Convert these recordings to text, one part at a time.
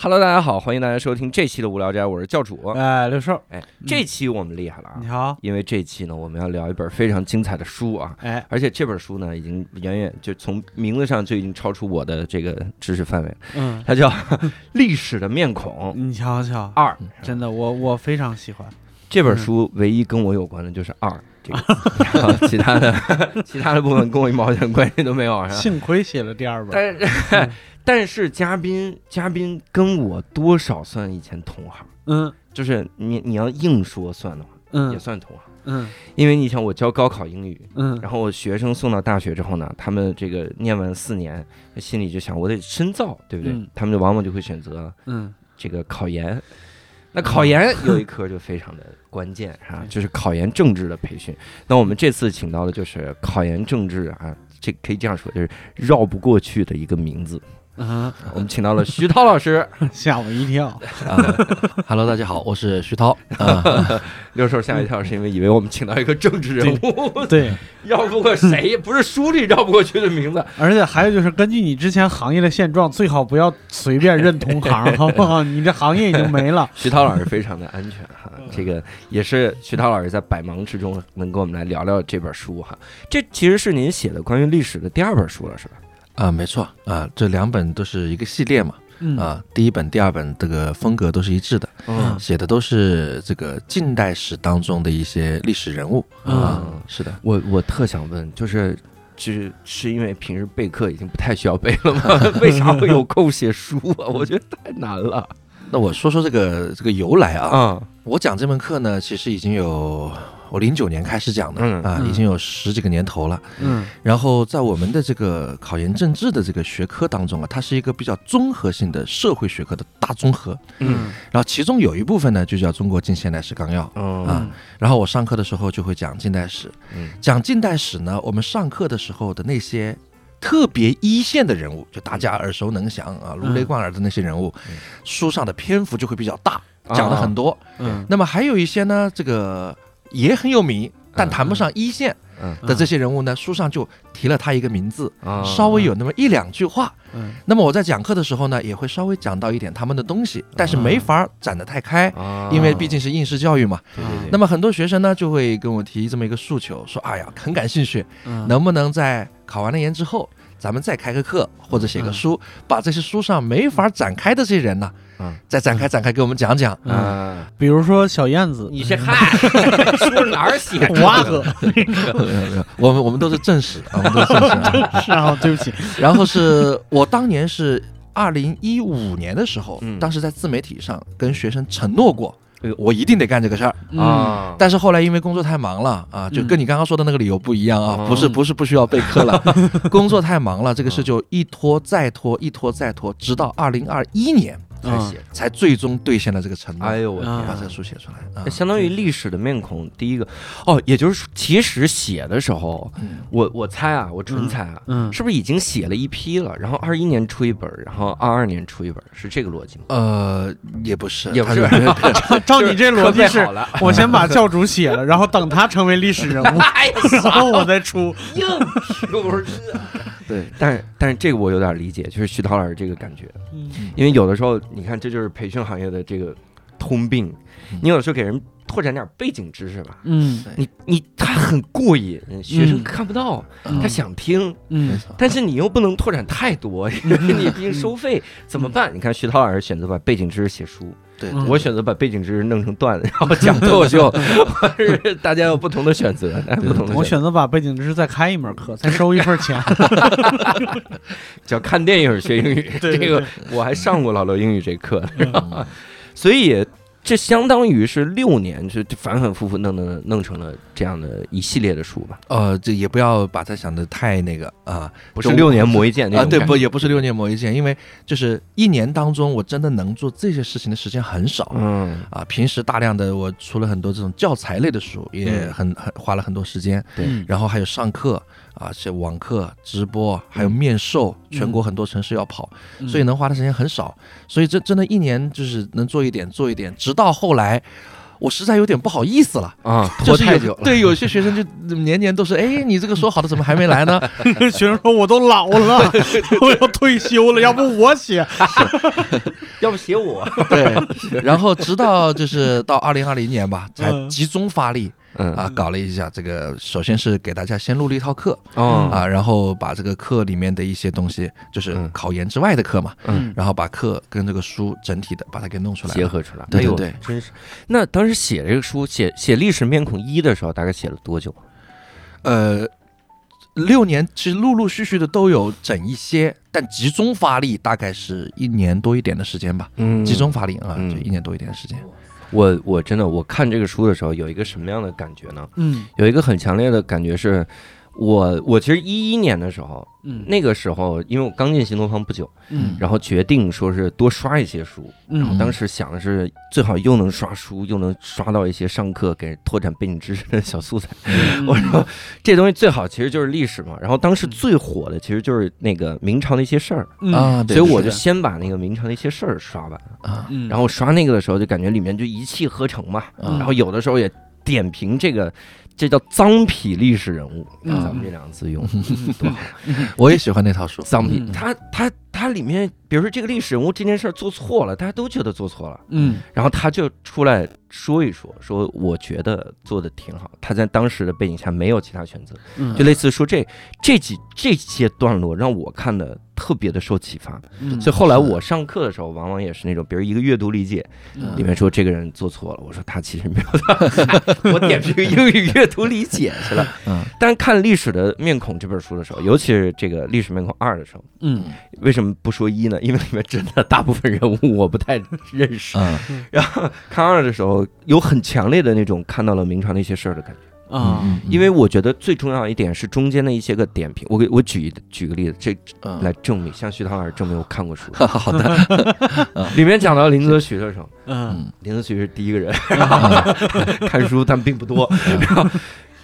Hello，大家好，欢迎大家收听这期的无聊斋，我是教主。哎，六兽，哎，这期我们厉害了啊你，好，因为这期呢，我们要聊一本非常精彩的书啊，哎，而且这本书呢，已经远远就从名字上就已经超出我的这个知识范围了，嗯，它叫《历史的面孔 你瞧瞧，二》。真的，我我非常喜欢，这本书唯一跟我有关的就是“二”这个，然后其他的 其他的部分跟我一毛钱关系都没有？幸亏写了第二本，但是但是嘉宾嘉宾跟我多少算以前同行，嗯就是你你要硬说算的话，嗯也嗯算同行。嗯因为你想，我教高考英语，嗯，然后我学生送到大学之后呢，他们这个念完四年，心里就想我得深造，对不对？嗯他们就往往就会选择嗯这个考研。那考研有一科就非常的关键啊，就是考研政治的培训。那我们这次请到的就是考研政治啊，这可以这样说，就是绕不过去的一个名字。嗯，我们请到了徐涛老师，吓我一跳，啊，Hello，大家好，我是徐涛。啊，六兽吓一跳，是因为以为我们请到一个政治人物，对，绕不过谁，不是书里绕不过去的名字。而且还有就是根据你之前行业的现状，最好不要随便认同行，好不好？你这行业已经没了，徐涛老师非常的安全哈，这个也是徐涛老师在百忙之中能跟我们来聊聊这本书哈。这其实是您写的关于历史的第二本书了，是吧？啊，没错啊，这两本都是一个系列嘛。嗯啊，第一本、第二本这个风格都是一致的，嗯写的都是这个近代史当中的一些历史人物啊。嗯是的，我我特想问，就是。就是是因为平时备课已经不太需要背了吗？为啥会有空写书啊？我觉得太难了那我说说这个这个由来啊。啊！我讲这门课呢，其实已经有我零九年开始讲的嗯啊，嗯。已经有十几个年头了。嗯。然后在我们的这个考研政治的这个学科当中啊，它是一个比较综合性的社会学科的大综合。嗯。然后其中有一部分呢，就叫《中国近现代史纲要》。嗯啊然后我上课的时候就会讲近代史，嗯。讲近代史呢，我们上课的时候的那些特别一线的人物，就大家耳熟能详啊、如雷贯耳的那些人物，嗯。书上的篇幅就会比较大，讲的很多。嗯。那么还有一些呢，这个也很有名，但谈不上一线嗯。的这些人物呢，书上就提了他一个名字，啊稍微有那么一两句话。嗯。那么我在讲课的时候呢，也会稍微讲到一点他们的东西，但是没法展得太开。啊。因为毕竟是应试教育嘛，那么很多学生呢就会跟我提这么一个诉求，说：“哎呀，很感兴趣，嗯。能不能在考完了研之后，咱们再开个课或者写个书，把这些书上没法展开的这些人呢，嗯。再展开展开给我们讲讲。嗯，啊，比如说小燕子，你这嗨，书哪儿写着蛙哥，我们我们都是正史，啊我们都是正史啊。是啊，对不起，然后是我当年是二零一五年的时候，嗯。当时在自媒体上跟学生承诺过我一定得干这个事儿。嗯啊？但是后来因为工作太忙了啊，就跟你刚刚说的那个理由不一样啊，哦不是不是不需要备课了，工作太忙了，这个事就一拖再拖，一拖再拖，直到二零二一年才写。才最终兑现了这个承诺，哎呦我天啊把这个书写出来。相当于历史的面孔，第一个哦，也就是说，其实写的时候，嗯我我猜啊，我纯猜啊，嗯是不是已经写了一批了？然后二一年出一本，然后二二年出一本，是这个逻辑吗？呃，也不是，也不是他 照你这逻辑是，我先把教主写了，然后等他成为历史人物，然后我再出。硬说，对，但是但是这个我有点理解，就是徐涛老师这个感觉，嗯。因为有的时候你看，这就是培训行业的这个通病嗯，你有的时候给人拓展点背景知识吧。嗯。你你他很过瘾，学生嗯看不到，嗯。他想听，嗯，但是你又不能拓展太多，因为 你毕竟收费怎么办？你看徐涛老师选择把背景知识写书，对，我选择把背景知识弄成段子，然后讲脱口秀，是大家有不同的选择，不同的我选择把背景知识再开一门课，再收一份钱。叫看电影学英语，这个我还上过老刘英语这课，嗯。所以这相当于是六年，就反反复复弄弄弄成了这样的一系列的书吧，呃，这也不要把它想的太那个啊，不是六年磨一剑那啊，对，不也不是六年磨一剑，因为就是一年当中，我真的能做这些事情的时间很少。嗯，啊，平时大量的我出了很多这种教材类的书，也嗯很很花了很多时间，对嗯然后还有上课啊，这网课、直播，还有面授，全国很多城市要跑，嗯所以能花的时间很少。所以这真的一年就是能做一点做一点，直到后来。我实在有点不好意思了，啊，拖太久了。对，有些学生就年年都是，哎，你这个说好的怎么还没来呢？学生说我都老了，我要退休了，要不我写？要不写我？对，然后直到就是到二零二零年吧，才嗯集中发力嗯啊，搞了一下这个。首先是给大家先录了一套课嗯啊，然后把这个课里面的一些东西，就是嗯考研之外的课嘛，嗯，然后把课跟这个书整体的把它给弄出来。结合出来。对对对真是。那当时写这个书，写写历史面孔一的时候，大概写了多久？呃，六年其实陆陆续续的都有整一些，但集中发力大概是一年多一点的时间吧。嗯集中发力啊，嗯就一年多一点的时间。我我真的我看这个书的时候，有一个什么样的感觉呢？嗯有一个很强烈的感觉是，我我其实一一年的时候，嗯那个时候因为我刚进新东方不久，嗯然后决定说是多刷一些书，然后嗯当时想的是最好又能刷书，又能刷到一些上课给拓展背景知识的小素材。嗯 我说这东西最好其实就是历史嘛。然后当时最火的其实就是那个明朝的一些事儿，嗯啊，对所以我就先把那个明朝的一些事儿刷完。啊，嗯然后刷那个的时候就感觉里面就一气呵成嘛。嗯然后有的时候也点评这个。这叫脏痞历史人物，嗯咱们这两个字用多好。我也喜欢那套书。脏痞，嗯他他他里面，比如说这个历史人物这件事儿做错了，大家都觉得做错了，嗯然后他就出来说一说，说我觉得做的挺好。他在当时的背景下没有其他选择，嗯就类似说这这几这些段落让我看的特别的受启发。嗯所以后来我上课的时候，往往也是那种，比如一个阅读理解嗯里面说这个人做错了，我说他其实没有的，我点评英语阅读理解去了。嗯但是看《历史的面孔》这本书的时候，尤其是这个《历史面孔二》的时候，嗯为什么不说一呢？因为里面真的大部分人物我不太认识。嗯 然后看二的时候，有很强烈的那种看到了明朝那些事儿的感觉。啊嗯因为我觉得最重要一点是中间的一些个点评。我给我举一举个例子，这嗯来证明，向徐涛老师证明我看过书。好的，里面讲到林则徐的时候，嗯林则徐是第一个人，看书但并不多。然后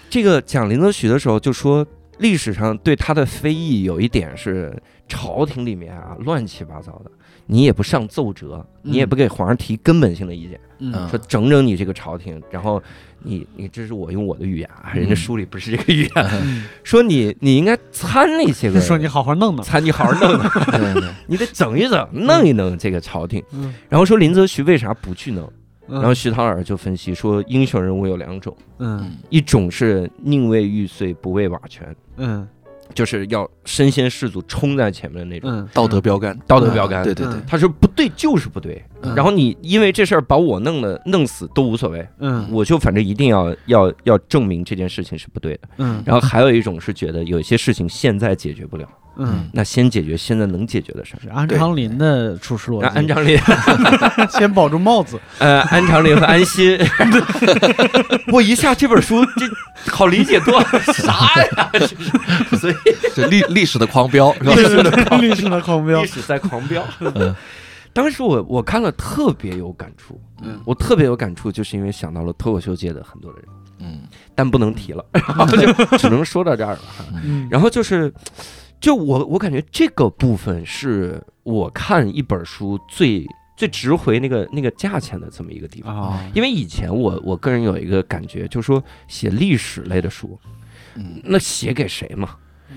这个讲林则徐的时候，就说历史上对他的非议有一点是朝廷里面啊乱七八糟的，你也不上奏折，你也不给皇上提根本性的意见，嗯。说整整你这个朝廷，然后你你这是我用我的语言啊，人家书里不是这个语言，嗯。说你你应该参那些个 说你好好弄弄，参你好好弄弄，对对，你得整一整，弄一弄这个朝廷。嗯。然后说林则徐为啥不去弄？然然后徐涛老师就分析说，英雄人物有两种，嗯。一种是宁为玉碎不为瓦全，嗯。就是要身先士卒冲在前面的那种。嗯。道德标杆，道德标杆。对对对，他说不对就是不对，嗯。然后你因为这事儿把我弄了弄死都无所谓，嗯。我就反正一定要要要证明这件事情是不对的。嗯。然后还有一种是觉得有些事情现在解决不了，嗯，那先解决现在能解决的事儿。是安长林的处事逻辑，那安长林，先保住帽子，呃，安长林和安心，我一下这本书这好理解多了，啥呀？所以。这历历史的狂飙是吧？历史的历史的狂飙。历，史在狂飙。嗯。当时我我看了特别有感触，嗯。我特别有感触，就是因为想到了脱口秀界的很多的人，嗯。但不能提了，然后就只能说到这儿了。嗯。然后就是，就我我感觉这个部分是我看一本书最最值回那个那个价钱的这么一个地方。啊，因为以前我我个人有一个感觉，就是说写历史类的书，嗯，那写给谁嘛？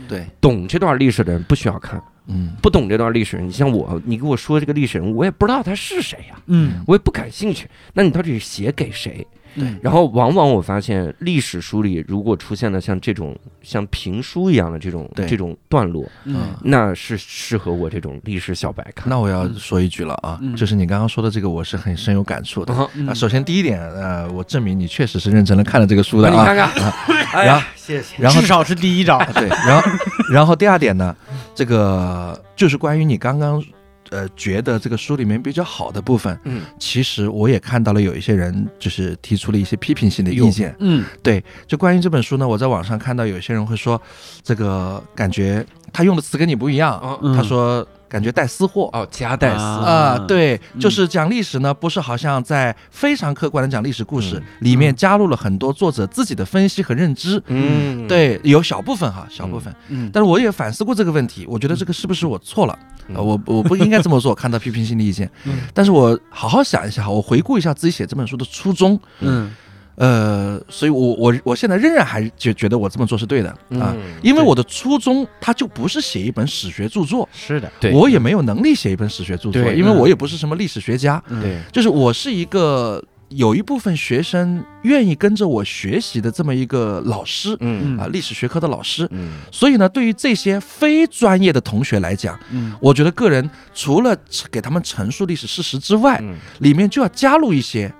对，懂这段历史的人不需要看，嗯不懂这段历史，你像我，你给我说这个历史人物，我也不知道他是谁呀、嗯我也不感兴趣。那你到底是写给谁？嗯然后往往我发现历史书里如果出现了像这种像评书一样的这种这种段落，嗯那是适合我这种历史小白看。那我要说一句了啊嗯，就是你刚刚说的这个，我是很深有感触的。啊，嗯啊，首先第一点，呃，我证明你确实是认真的看了这个书的啊。你看看，哎呀，谢谢。然后至少是第一章，啊对，然后然后第二点呢，这个就是关于你刚刚呃觉得这个书里面比较好的部分，嗯，其实我也看到了有一些人就是提出了一些批评性的意见。嗯对，就关于这本书呢，我在网上看到有些人会说，这个感觉他用的词跟你不一样。哦嗯他说感觉带私货。哦，夹带私啊。啊、对，嗯就是讲历史呢，不是好像在非常客观的讲历史故事，嗯。里面加入了很多作者自己的分析和认知。嗯，对，有小部分哈，小部分，嗯。但是我也反思过这个问题，我觉得这个是不是我错了？嗯。呃我我不应该这么做，看到批评性的意见。嗯。但是我好好想一下，我回顾一下自己写这本书的初衷，嗯呃，所以我我我现在仍然还觉觉得我这么做是对的啊，嗯因为我的初衷它就不是写一本史学著作，是的，对，我也没有能力写一本史学著作，因为嗯我也不是什么历史学家，嗯。对，就是我是一个有一部分学生愿意跟着我学习的这么一个老师嗯嗯。啊，历史学科的老师。嗯。所以呢，对于这些非专业的同学来讲，嗯。我觉得个人除了给他们陈述历史事实之外，嗯。里面就要加入一些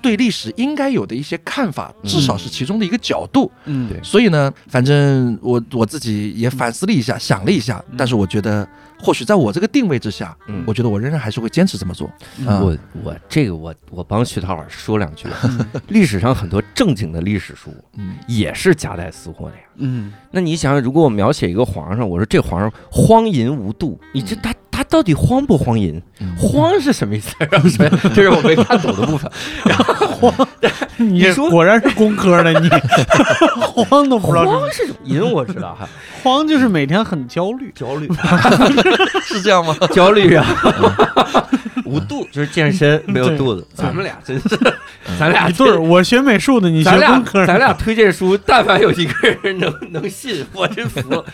对历史应该有的一些看法，至少是其中的一个角度。嗯。对。所以呢，反正我我自己也反思了一下，想了一下，但是我觉得或许在我这个定位之下，嗯。我觉得我仍然还是会坚持这么做。嗯。啊。我我这个我我帮徐涛老师说两句 历史上很多正经的历史书嗯。也是夹带私货的呀。嗯。那你想想，如果我描写一个皇上，我说这皇上荒淫无度，你这他他到底荒不荒淫？嗯荒是什么意思？然后这这是我没看懂的部分。你你说果然是工科的，你 慌都不知道荒是什么淫我知道哈，慌就是每天很焦虑，焦虑 是这样吗？焦虑啊，无度就是健身没有肚子。咱们俩真是，咱俩一对儿。我学美术的，你学咱俩工科，咱俩推荐书，但凡有一个人能能信，我真服了。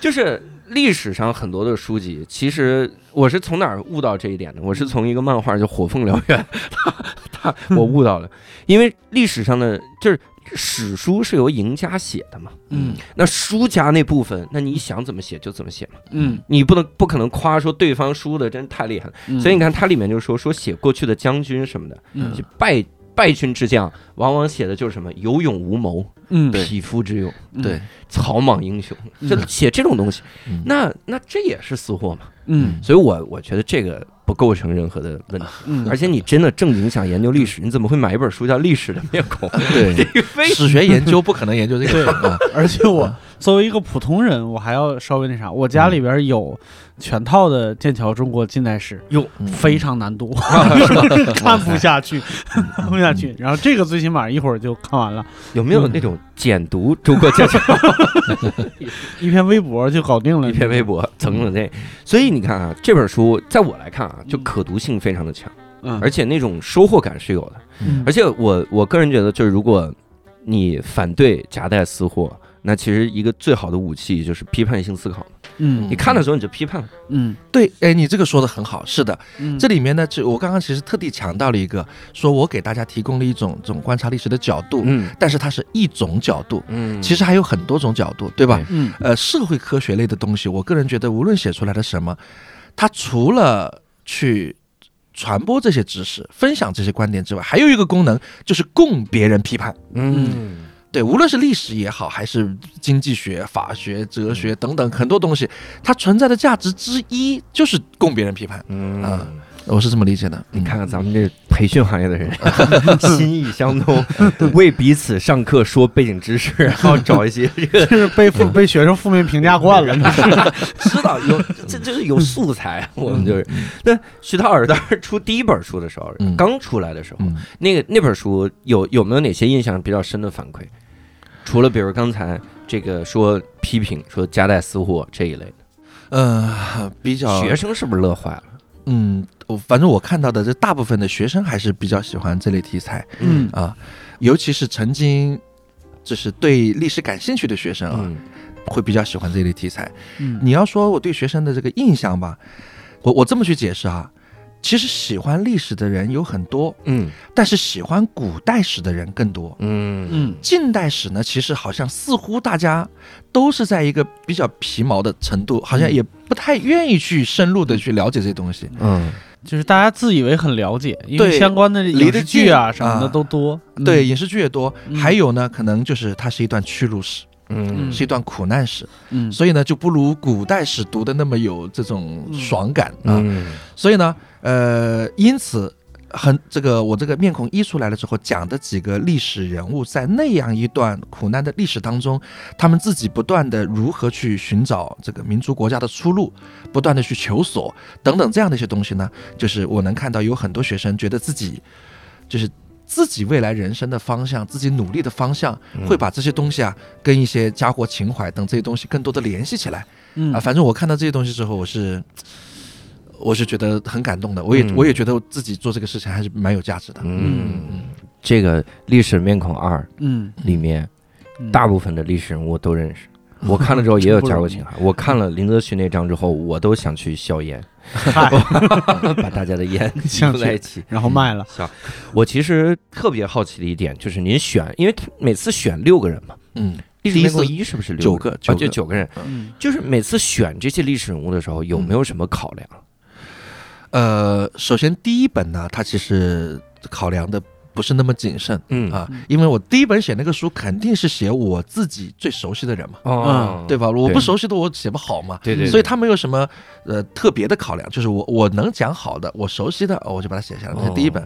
就是历史上很多的书籍，其实我是从哪儿悟到这一点的？我是从一个漫画叫《火凤燎原》，他他我悟到了，因为历史上的就是史书是由赢家写的嘛，嗯。那输家那部分，那你想怎么写就怎么写嘛，嗯，你不能不可能夸说对方输的真太厉害了，嗯。所以你看它里面就说说写过去的将军什么的，嗯。就败败军之将，往往写的就是什么有勇无谋，嗯匹夫之勇，对，草莽英雄，嗯。就写这种东西，嗯。那那这也是私货嘛。嗯。所以我我觉得这个不构成任何的问题。嗯，而且你真的正经想研究历史，你怎么会买一本书叫《历史的面孔》？对，史学研究不可能研究这个。啊。而且我作为一个普通人，我还要稍微那啥，我家里边有全套的剑桥中国近代史，哟。嗯非常难读，看不下去，看不下去。然后这个最起码一会儿就看完了，有没有那种简读中国剑桥？一篇微博就搞定了，一篇微博整整这？所以你看啊，这本书在我来看啊，就可读性非常的强，嗯，而且那种收获感是有的。嗯。而且我我个人觉得，就是如果你反对夹带私货，那其实一个最好的武器就是批判性思考。嗯。你看的时候你就批判，嗯。对，哎，你这个说的很好，是的，嗯，这里面呢，就我刚刚其实特地强调了一个，说我给大家提供了一种这种观察历史的角度，嗯。但是它是一种角度，嗯。其实还有很多种角度，对吧？嗯呃，社会科学类的东西，我个人觉得，无论写出来的什么，它除了去传播这些知识、分享这些观点之外，还有一个功能就是供别人批判。嗯对，无论是历史也好，还是经济学、法学、哲学等等很多东西，它存在的价值之一就是供别人批判。嗯啊我是这么理解的。你看看咱们这培训行业的人，心意相通，为彼此上课说背景知识，然后找一些这个这是被负被学生负面评价惯了，知道有这就是有素材，我们就是。那徐涛老师当时出第一本书的时候，嗯刚出来的时候，嗯，那个那本书有有没有哪些印象比较深的反馈？除了比如刚才这个说批评说夹带私货这一类的，呃，比较学生是不是乐坏了？嗯，我反正我看到的这大部分的学生还是比较喜欢这类题材。嗯。啊，尤其是曾经就是对历史感兴趣的学生啊，嗯。会比较喜欢这类题材。嗯。你要说我对学生的这个印象吧，我我这么去解释啊，其实喜欢历史的人有很多，嗯。但是喜欢古代史的人更多。嗯。嗯。近代史呢，其实好像似乎大家都是在一个比较皮毛的程度，好像也不太愿意去深入的去了解这些东西。嗯。就是大家自以为很了解，因为相关的影视剧啊什么的啊都多，嗯对，影视剧也多，嗯。还有呢，可能就是它是一段屈辱史，嗯是一段苦难史，嗯所以呢，就不如古代史读的那么有这种爽感啊。嗯所以呢，呃，因此很这个我这个面孔一出来了之后，讲的几个历史人物，在那样一段苦难的历史当中，他们自己不断的如何去寻找这个民族国家的出路，不断的去求索等等这样的一些东西呢，就是我能看到有很多学生觉得自己就是。自己未来人生的方向，自己努力的方向，会把这些东西啊，跟一些家国情怀等这些东西更多的联系起来。嗯啊，反正我看到这些东西之后，我是 我是觉得很感动的。我也、嗯我也觉得自己做这个事情还是蛮有价值的。嗯，这个《历史面孔二嗯》里面，嗯大部分的历史人物我都认识。我看了之后也有家国情怀。我看了林则徐那章之后，我都想去硝烟，嗨，把大家的烟 想去聚在一起。然后卖了，笑，我其实特别好奇的一点就是，您选，因为每次选六个人嘛，嗯，历史第一次面孔一是不是六九个人啊，就九个。九个人，嗯。就是每次选这些历史人物的时候，有没有什么考量？呃，首先第一本呢，它其实考量的不是那么谨慎。嗯。啊，因为我第一本写那个书肯定是写我自己最熟悉的人嘛，嗯，对吧？我不熟悉的我写不好嘛，对对，所以他没有什么呃特别的考量，就是我我能讲好的，我熟悉的，哦我就把它写下来，这是第一本。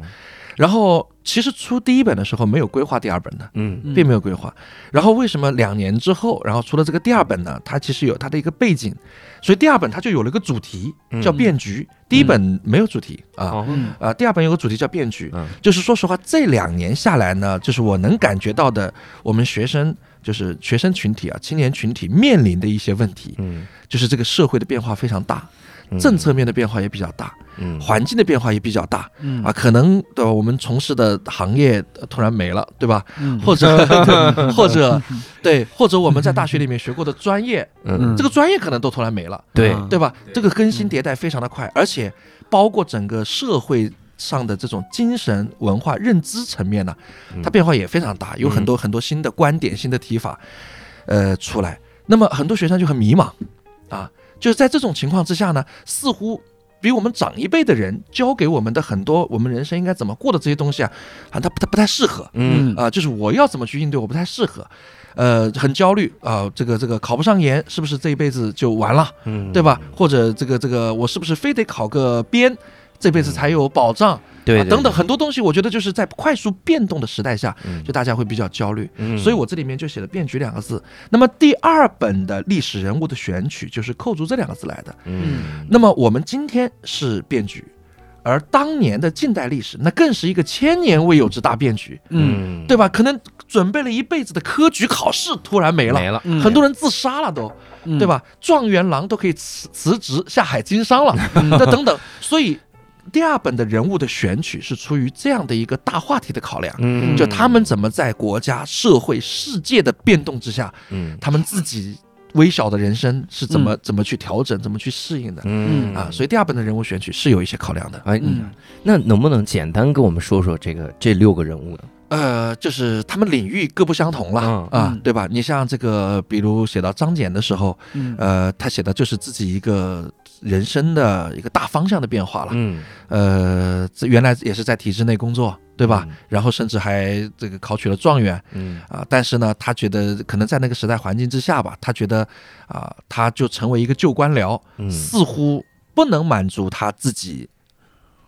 哦，然后其实出第一本的时候没有规划第二本的，嗯。嗯并没有规划。然后为什么两年之后，然后出了这个第二本呢？它其实有它的一个背景，所以第二本它就有了一个主题嗯。叫变局，第一本没有主题啊。啊，第二本有个主题叫变局，嗯。就是说实话，这两年下来呢，就是我能感觉到的，我们学生就是学生群体啊，青年群体面临的一些问题，嗯，就是这个社会的变化非常大，嗯。政策面的变化也比较大，嗯环境的变化也比较大嗯啊，可能对吧？我们从事的行业呃突然没了，对吧？嗯或者 或者 对，或者我们在大学里面学过的专业，嗯这个专业可能都突然没了，对啊对吧？这个更新迭代非常的快，而且包括整个社会上的这种精神文化认知层面呢，它变化也非常大，有很多很多新的观点、新的提法，呃出来。那么很多学生就很迷茫啊，就是在这种情况之下呢，似乎。比我们长一辈的人教给我们的很多我们人生应该怎么过的这些东西啊，啊，他不它不太适合，嗯。啊、就是我要怎么去应对，我不太适合，呃，很焦虑啊、这个这个考不上研，是不是这一辈子就完了，嗯，对吧？或者这个这个我是不是非得考个编，这辈子才有保障？对啊，等等，很多东西，我觉得就是在快速变动的时代下，嗯就大家会比较焦虑。嗯所以我这里面就写了“变局”两个字。那么第二本的历史人物的选取就是扣住这两个字来的。嗯那么我们今天是变局，而当年的近代历史那更是一个千年未有之大变局，嗯对吧？可能准备了一辈子的科举考试突然没了，没了，嗯很多人自杀了都，嗯对吧？状元郎都可以辞辞职下海经商了，那等等。所以第二本的人物的选取是出于这样的一个大话题的考量。嗯就他们怎么在国家、社会、世界的变动之下，嗯他们自己微小的人生是怎么、怎么去调整、怎么去适应的、嗯啊？所以第二本的人物选取是有一些考量的。哎，嗯那能不能简单跟我们说说这个这六个人物呢？呃，就是他们领域各不相同了、嗯啊嗯，对吧？你像这个，比如写到张謇的时候，嗯呃，他写的就是自己一个人生的一个大方向的变化了。嗯，呃，这原来也是在体制内工作，对吧？嗯然后甚至还这个考取了状元嗯啊、但是呢，他觉得可能在那个时代环境之下吧，他觉得啊、他就成为一个旧官僚，嗯似乎不能满足他自己。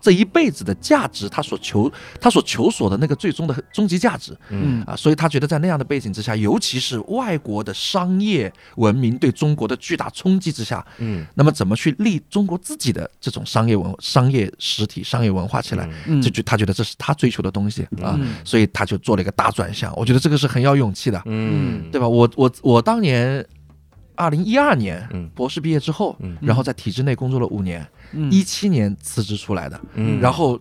这一辈子的价值，他所求他所求索的那个最终的终极价值。嗯。啊，所以他觉得在那样的背景之下，尤其是外国的商业文明对中国的巨大冲击之下，嗯。那么怎么去立中国自己的这种商业文商业实体、商业文化起来？嗯。这就他觉得这是他追求的东西啊，嗯所以他就做了一个大转向。我觉得这个是很要勇气的，嗯。对吧？我我我当年二零一二年嗯。博士毕业之后，嗯。然后在体制内工作了五年，嗯一七年辞职出来的，嗯。然后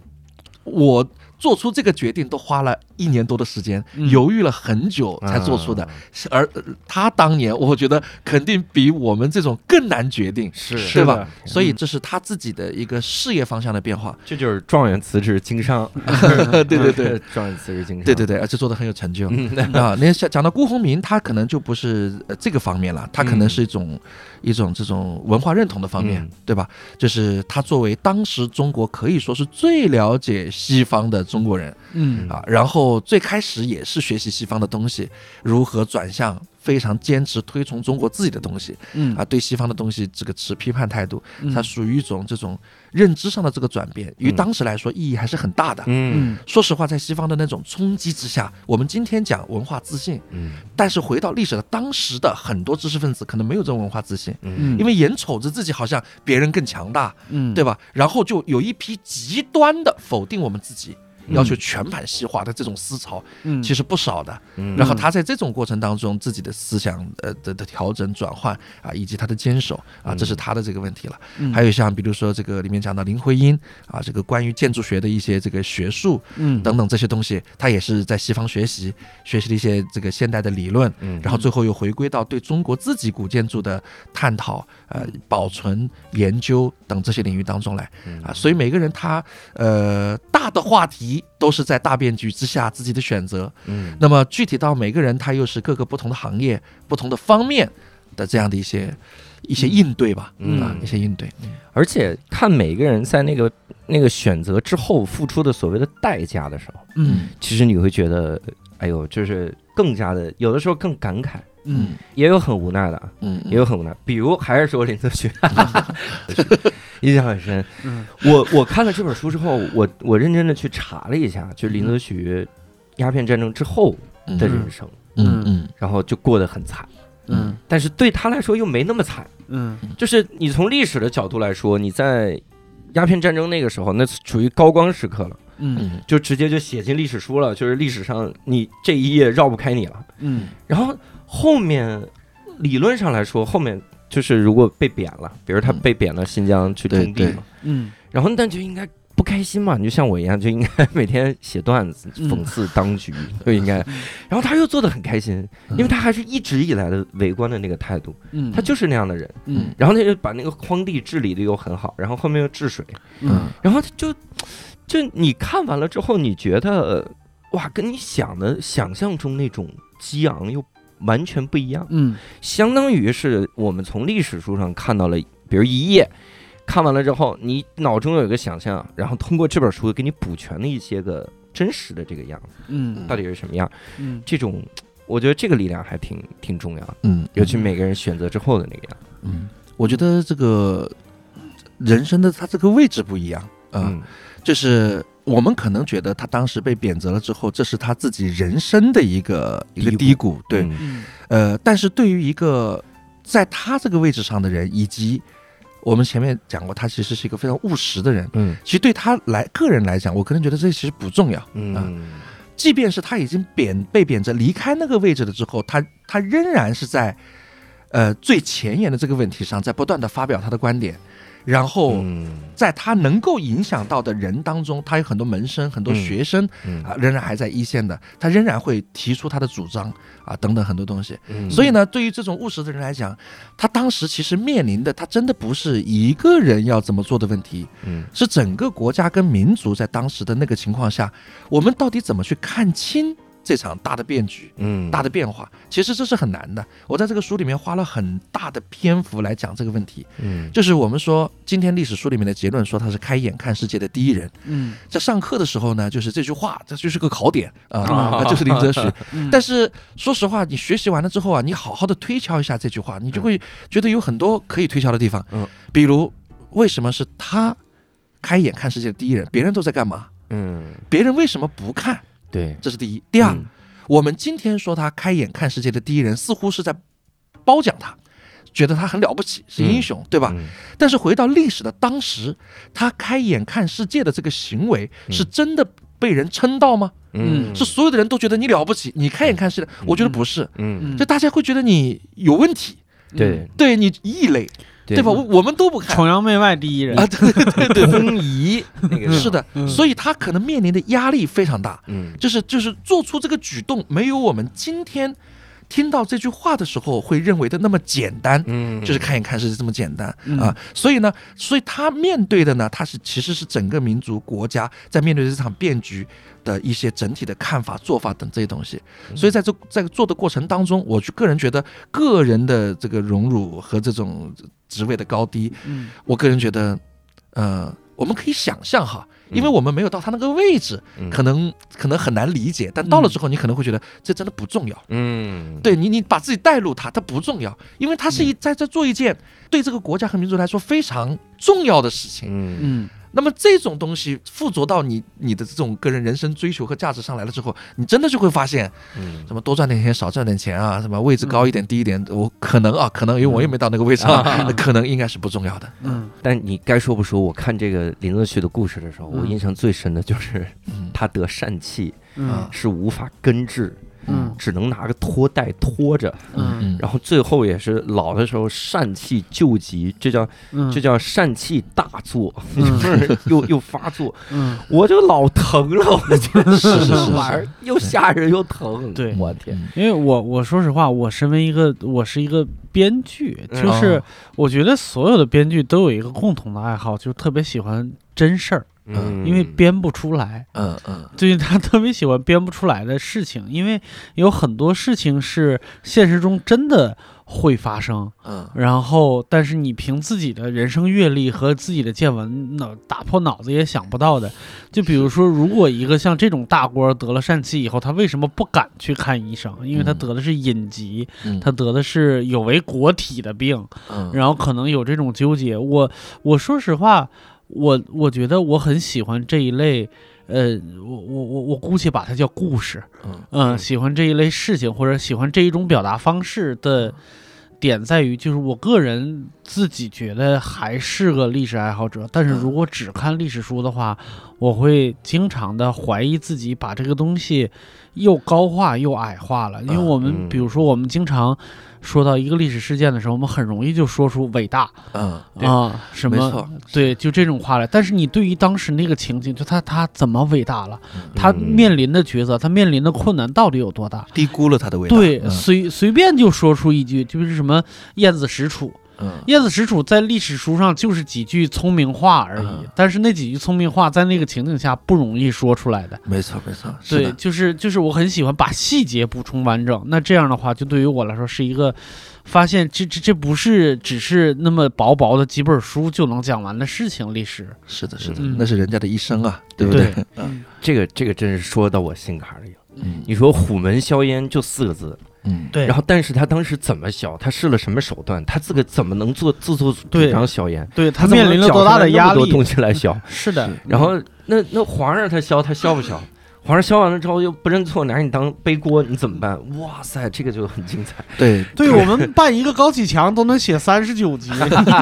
我做出这个决定都花了一年多的时间，嗯犹豫了很久才做出的。啊而呃他当年，我觉得肯定比我们这种更难决定，是对吧？所以这是他自己的一个事业方向的变化。这就是状元辞职经商，对对对，状元辞职经商，对对对，而且做的很有成就。嗯，啊，那像讲到辜鸿铭，他可能就不是呃这个方面了，他可能是一种、一种这种文化认同的方面，嗯对吧？就是他作为当时中国可以说是最了解西方的中国人。嗯。啊，然后最开始也是学习西方的东西，如何转向非常坚持推崇中国自己的东西嗯。啊，对西方的东西这个持批判态度，嗯。它属于一种这种认知上的这个转变，于嗯。当时来说意义还是很大的。嗯。嗯。说实话，在西方的那种冲击之下，我们今天讲文化自信，嗯。但是回到历史的当时的很多知识分子可能没有这种文化自信，嗯。因为眼瞅着自己好像别人更强大，嗯。对吧？然后就有一批极端的否定我们自己。嗯要求全盘西化的这种思潮，嗯其实不少的。嗯然后他在这种过程当中，自己的思想呃的的调整转换啊，以及他的坚守啊，这是他的这个问题了。嗯还有像比如说这个里面讲到林徽因啊，这个关于建筑学的一些这个学术嗯等等这些东西，他也是在西方学习学习了一些这个现代的理论，嗯然后最后又回归到对中国自己古建筑的探讨、呃保存、研究等这些领域当中来嗯啊。所以每个人他呃大的话题都是在大变局之下自己的选择，嗯。那么具体到每个人，他又是各个不同的行业、不同的方面的这样的一些一些应对吧，嗯。啊，一些应对。而且看每个人在那个那个选择之后付出的所谓的代价的时候，嗯。其实你会觉得，哎呦，就是更加的，有的时候更感慨，嗯。也有很无奈的，嗯，也有很无奈。比如还是说林则徐，印象很深。嗯。我我看了这本书之后，我我认真的去查了一下，就林则徐鸦片战争之后嗯的人生，嗯嗯。然后就过得很惨，嗯。但是对他来说又没那么惨。嗯。就是你从历史的角度来说，你在鸦片战争那个时候，那属于高光时刻了，嗯。嗯就直接就写进历史书了，就是历史上你这一页绕不开你了。嗯。然后后面理论上来说，后面就是如果被贬了，比如他嗯。被贬到新疆去种地嘛，嗯。然后那就应该不开心嘛，你就像我一样，就应该每天写段子嗯。讽刺当局，就应该。然后他又做的很开心，因为他还是一直以来的围观的那个态度，嗯。他就是那样的人。嗯。然后他就把那个荒地治理的又很好，然后后面又治水，嗯。然后就就你看完了之后，你觉得哇，跟你想的想象中那种激昂又完全不一样，嗯。相当于是我们从历史书上看到了，比如一页。看完了之后，你脑中有一个想象，然后通过这本书给你补全了一些个真实的这个样子，嗯到底是什么样？嗯这种，我觉得这个力量还挺挺重要的，嗯，尤其每个人选择之后的那个样。嗯，我觉得这个人生的他这个位置不一样啊，嗯就是我们可能觉得他当时被贬谪了之后，这是他自己人生的一个一个低低谷，对，嗯嗯呃，但是对于一个在他这个位置上的人，以及我们前面讲过，他其实是一个非常务实的人。嗯其实对他来个人来讲，我个人觉得这其实不重要。嗯即便是他已经贬被贬谪离开那个位置了之后，他他仍然是在呃最前沿的这个问题上，在不断的发表他的观点，然后嗯。在他能够影响到的人当中，他有很多门生、很多嗯学生嗯。啊，仍然还在一线的，他仍然会提出他的主张啊等等很多东西。嗯。所以呢，对于这种务实的人来讲，他当时其实面临的，他真的不是一个人要怎么做的问题，嗯。是整个国家跟民族在当时的那个情况下，我们到底怎么去看清这场大的变局、嗯大的变化？其实这是很难的。我在这个书里面花了很大的篇幅来讲这个问题，嗯就是我们说今天历史书里面的结论说他是开眼看世界的第一人，嗯在上课的时候呢，就是这句话，这就是个考点啊，就是林则徐。嗯但是说实话，你学习完了之后啊，你好好的推敲一下这句话，你就会觉得有很多可以推敲的地方。嗯，比如为什么是他开眼看世界的第一人？别人都在干嘛？嗯别人为什么不看？对这是第一。第二，嗯我们今天说他开眼看世界的第一人，似乎是在褒奖他。觉得他很了不起，是英雄，对吧？嗯但是回到历史的当时，他开眼看世界的这个行为，嗯是真的被人称道吗？嗯是所有的人都觉得你了不起，你开眼看世界？我觉得不是，嗯就大家会觉得你有问题，对对你异类，对对吧？我我们都不看。崇洋媚外第一人。啊，对对对对空疑 那个对，是的，嗯。所以他可能面临的压力非常大，嗯。就是就是做出这个举动，没有我们今天听到这句话的时候会认为的那么简单。嗯就是看一看是这么简单、嗯啊，所以呢，所以他面对的呢，他是其实是整个民族国家在面对这场变局的一些整体的看法、做法等这些东西。嗯所以在这在做的过程当中，我就个人觉得个人的这个荣辱和这种职位的高低，嗯我个人觉得，呃，我们可以想象哈，因为我们没有到他那个位置，嗯。可能可能很难理解，但到了之后，你可能会觉得这真的不重要。嗯，对你，你把自己带入他，他不重要，因为他是一嗯。在这做一件对这个国家和民族来说非常重要的事情。嗯。嗯那么这种东西附着到你你的这种个人人生追求和价值上来了之后，你真的就会发现，嗯。什么多赚点钱，少赚点钱啊，什么位置高一点、低一点，我可能啊，可能因为我也没到那个位置啊，啊。可能应该是不重要的。嗯。但你该说不说，我看这个林则徐的故事的时候，我嗯。印象最深的就是嗯。他得疝气嗯。是无法根治，嗯只能拿个拖带拖着，嗯。然后最后也是老的时候疝气救急，这叫嗯，这叫疝气大作，嗯。就是又又发作，嗯。我就老疼了，我觉得是是是这玩意儿又吓人又疼，对我天，因为我我说实话，我身为一个我是一个编剧，嗯就是哦。我觉得所有的编剧都有一个共同的爱好，就是特别喜欢真事儿，嗯，因为编不出来。嗯嗯最近他特别喜欢编不出来的事情，因为有很多事情是现实中真的会发生，嗯然后但是你凭自己的人生阅历和自己的见闻，脑打破脑子也想不到的。就比如说，如果一个像这种大官得了疝气以后，他为什么不敢去看医生？因为他嗯得的是隐疾，嗯，他得的是有违国体的病，嗯然后可能有这种纠结。我我说实话，我我觉得我很喜欢这一类。呃，我我我我姑且把它叫故事，嗯嗯，喜欢这一类事情，或者喜欢这一种表达方式的点在于，就是我个人自己觉得还是个历史爱好者，但是如果只看历史书的话，我会经常的怀疑自己把这个东西又高化又矮化了，因为我们嗯比如说我们经常说到一个历史事件的时候，我们很容易就说出伟大嗯对啊什么，对，就这种话来。但是你对于当时那个情景，就他他怎么伟大了，嗯他嗯面临的抉择，他面临的困难到底有多大？低估了他的伟大。对，嗯随随便就说出一句，就是什么晏子使楚。嗯叶子实楚在历史书上就是几句聪明话而已，嗯但是那几句聪明话在那个情景下不容易说出来的。没错没错，对，就是就是我很喜欢把细节补充完整。那这样的话，就对于我来说是一个发现这这这不是只是那么薄薄的几本书就能讲完的事情。历史，是的是的嗯，那是人家的一生啊，对不对对？嗯这个这个真是说到我心坎里了。嗯你说虎门硝烟就四个字，嗯对，然后但是他当时怎么销？他试了什么手段？他自个怎么能做自作主对张销烟？对他面临了多大的压出来那么多东？西来消？是的，然后那那皇上他消他消不消？皇上消完了之后又不认错，拿你当背锅，你怎么办？哇塞，这个就很精彩。对对我们办一个高启强都能写三十九集，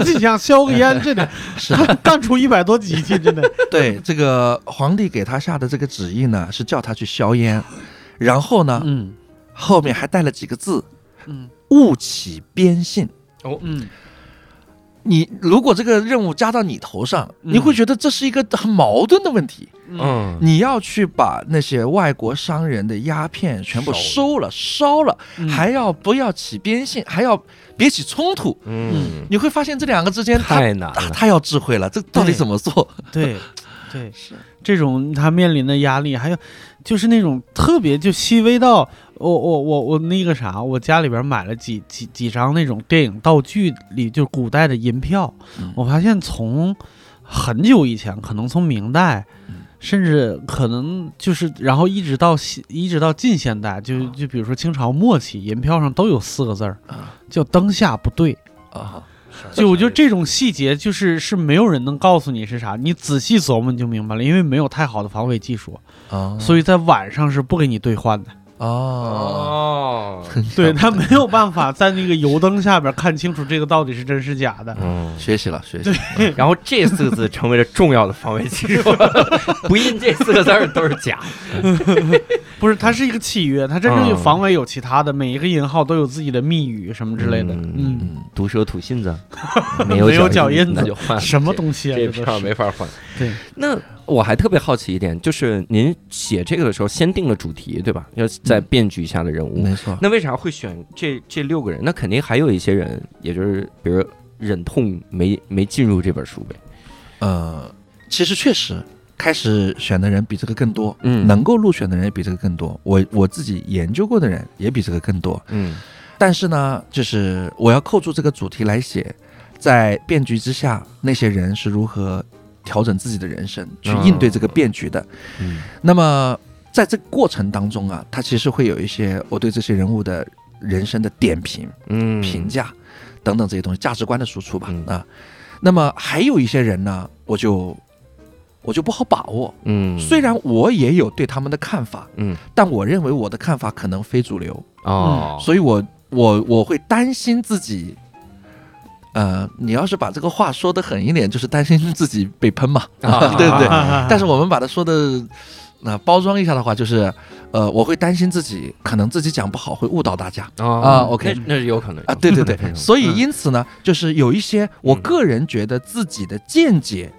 你想消个烟，真的是干干出一百多集去，真的。对，这个皇帝给他下的这个旨意呢，是叫他去消烟，然后呢，嗯后面还带了几个字嗯“勿起边信。嗯，”。你如果这个任务加到你头上，嗯。你会觉得这是一个很矛盾的问题。嗯，你要去把那些外国商人的鸦片全部收了、烧了，嗯。还要不要起边线，还要别起冲突。嗯，你会发现这两个之间，他太难了。他他要智慧了，这到底怎么做？对对，是。这种他面临的压力，还有就是那种特别就细微到我我我我那个啥，我家里边买了几几几张那种电影道具里就古代的银票，嗯我发现从很久以前，可能从明代。嗯甚至可能就是，然后一直到现，一直到近现代，就就比如说清朝末期，银票上都有四个字儿，啊叫“灯下不对”。啊，就我觉得这种细节，就是是没有人能告诉你是啥，你仔细琢磨你就明白了，因为没有太好的防伪技术，啊，所以在晚上是不给你兑换的。哦，哦，对他没有办法在那个油灯下边看清楚这个到底是真是假的。嗯，学习了，学习了。然后这四个字成为了重要的防卫技术，不印这四个字儿都是假的。不是，它是一个契约，它真正有嗯防伪有其他的，每一个银号都有自己的密语什么之类的。嗯毒蛇吐信子，没有脚印印子那就换什么东西啊？这票没法换。对，那我还特别好奇一点，就是您写这个的时候先定了主题，对吧？要在变局下的人物，没错。那为啥会选这这六个人？那肯定还有一些人，也就是比如忍痛没没进入这本书呗。呃，其实确实开始选的人比这个更多，嗯能够入选的人也比这个更多。我我自己研究过的人也比这个更多。嗯但是呢，就是我要扣住这个主题来写，在变局之下，那些人是如何调整自己的人生，去哦应对这个变局的。嗯那么在这个过程当中啊，他其实会有一些我对这些人物的人生的点评、嗯评价等等这些东西，价值观的输出吧。嗯啊，那么还有一些人呢，我就我就不好把握。嗯，虽然我也有对他们的看法，嗯但我认为我的看法可能非主流，哦，所以我我我会担心自己。呃，你要是把这个话说的狠一点，就是担心自己被喷嘛，啊 对不对？啊但是我们把它说的那、包装一下的话，就是呃，我会担心自己可能自己讲不好，会误导大家啊啊，OK 那那是有可能啊。对对对 所以嗯因此呢，就是有一些我嗯个人觉得自己的见解。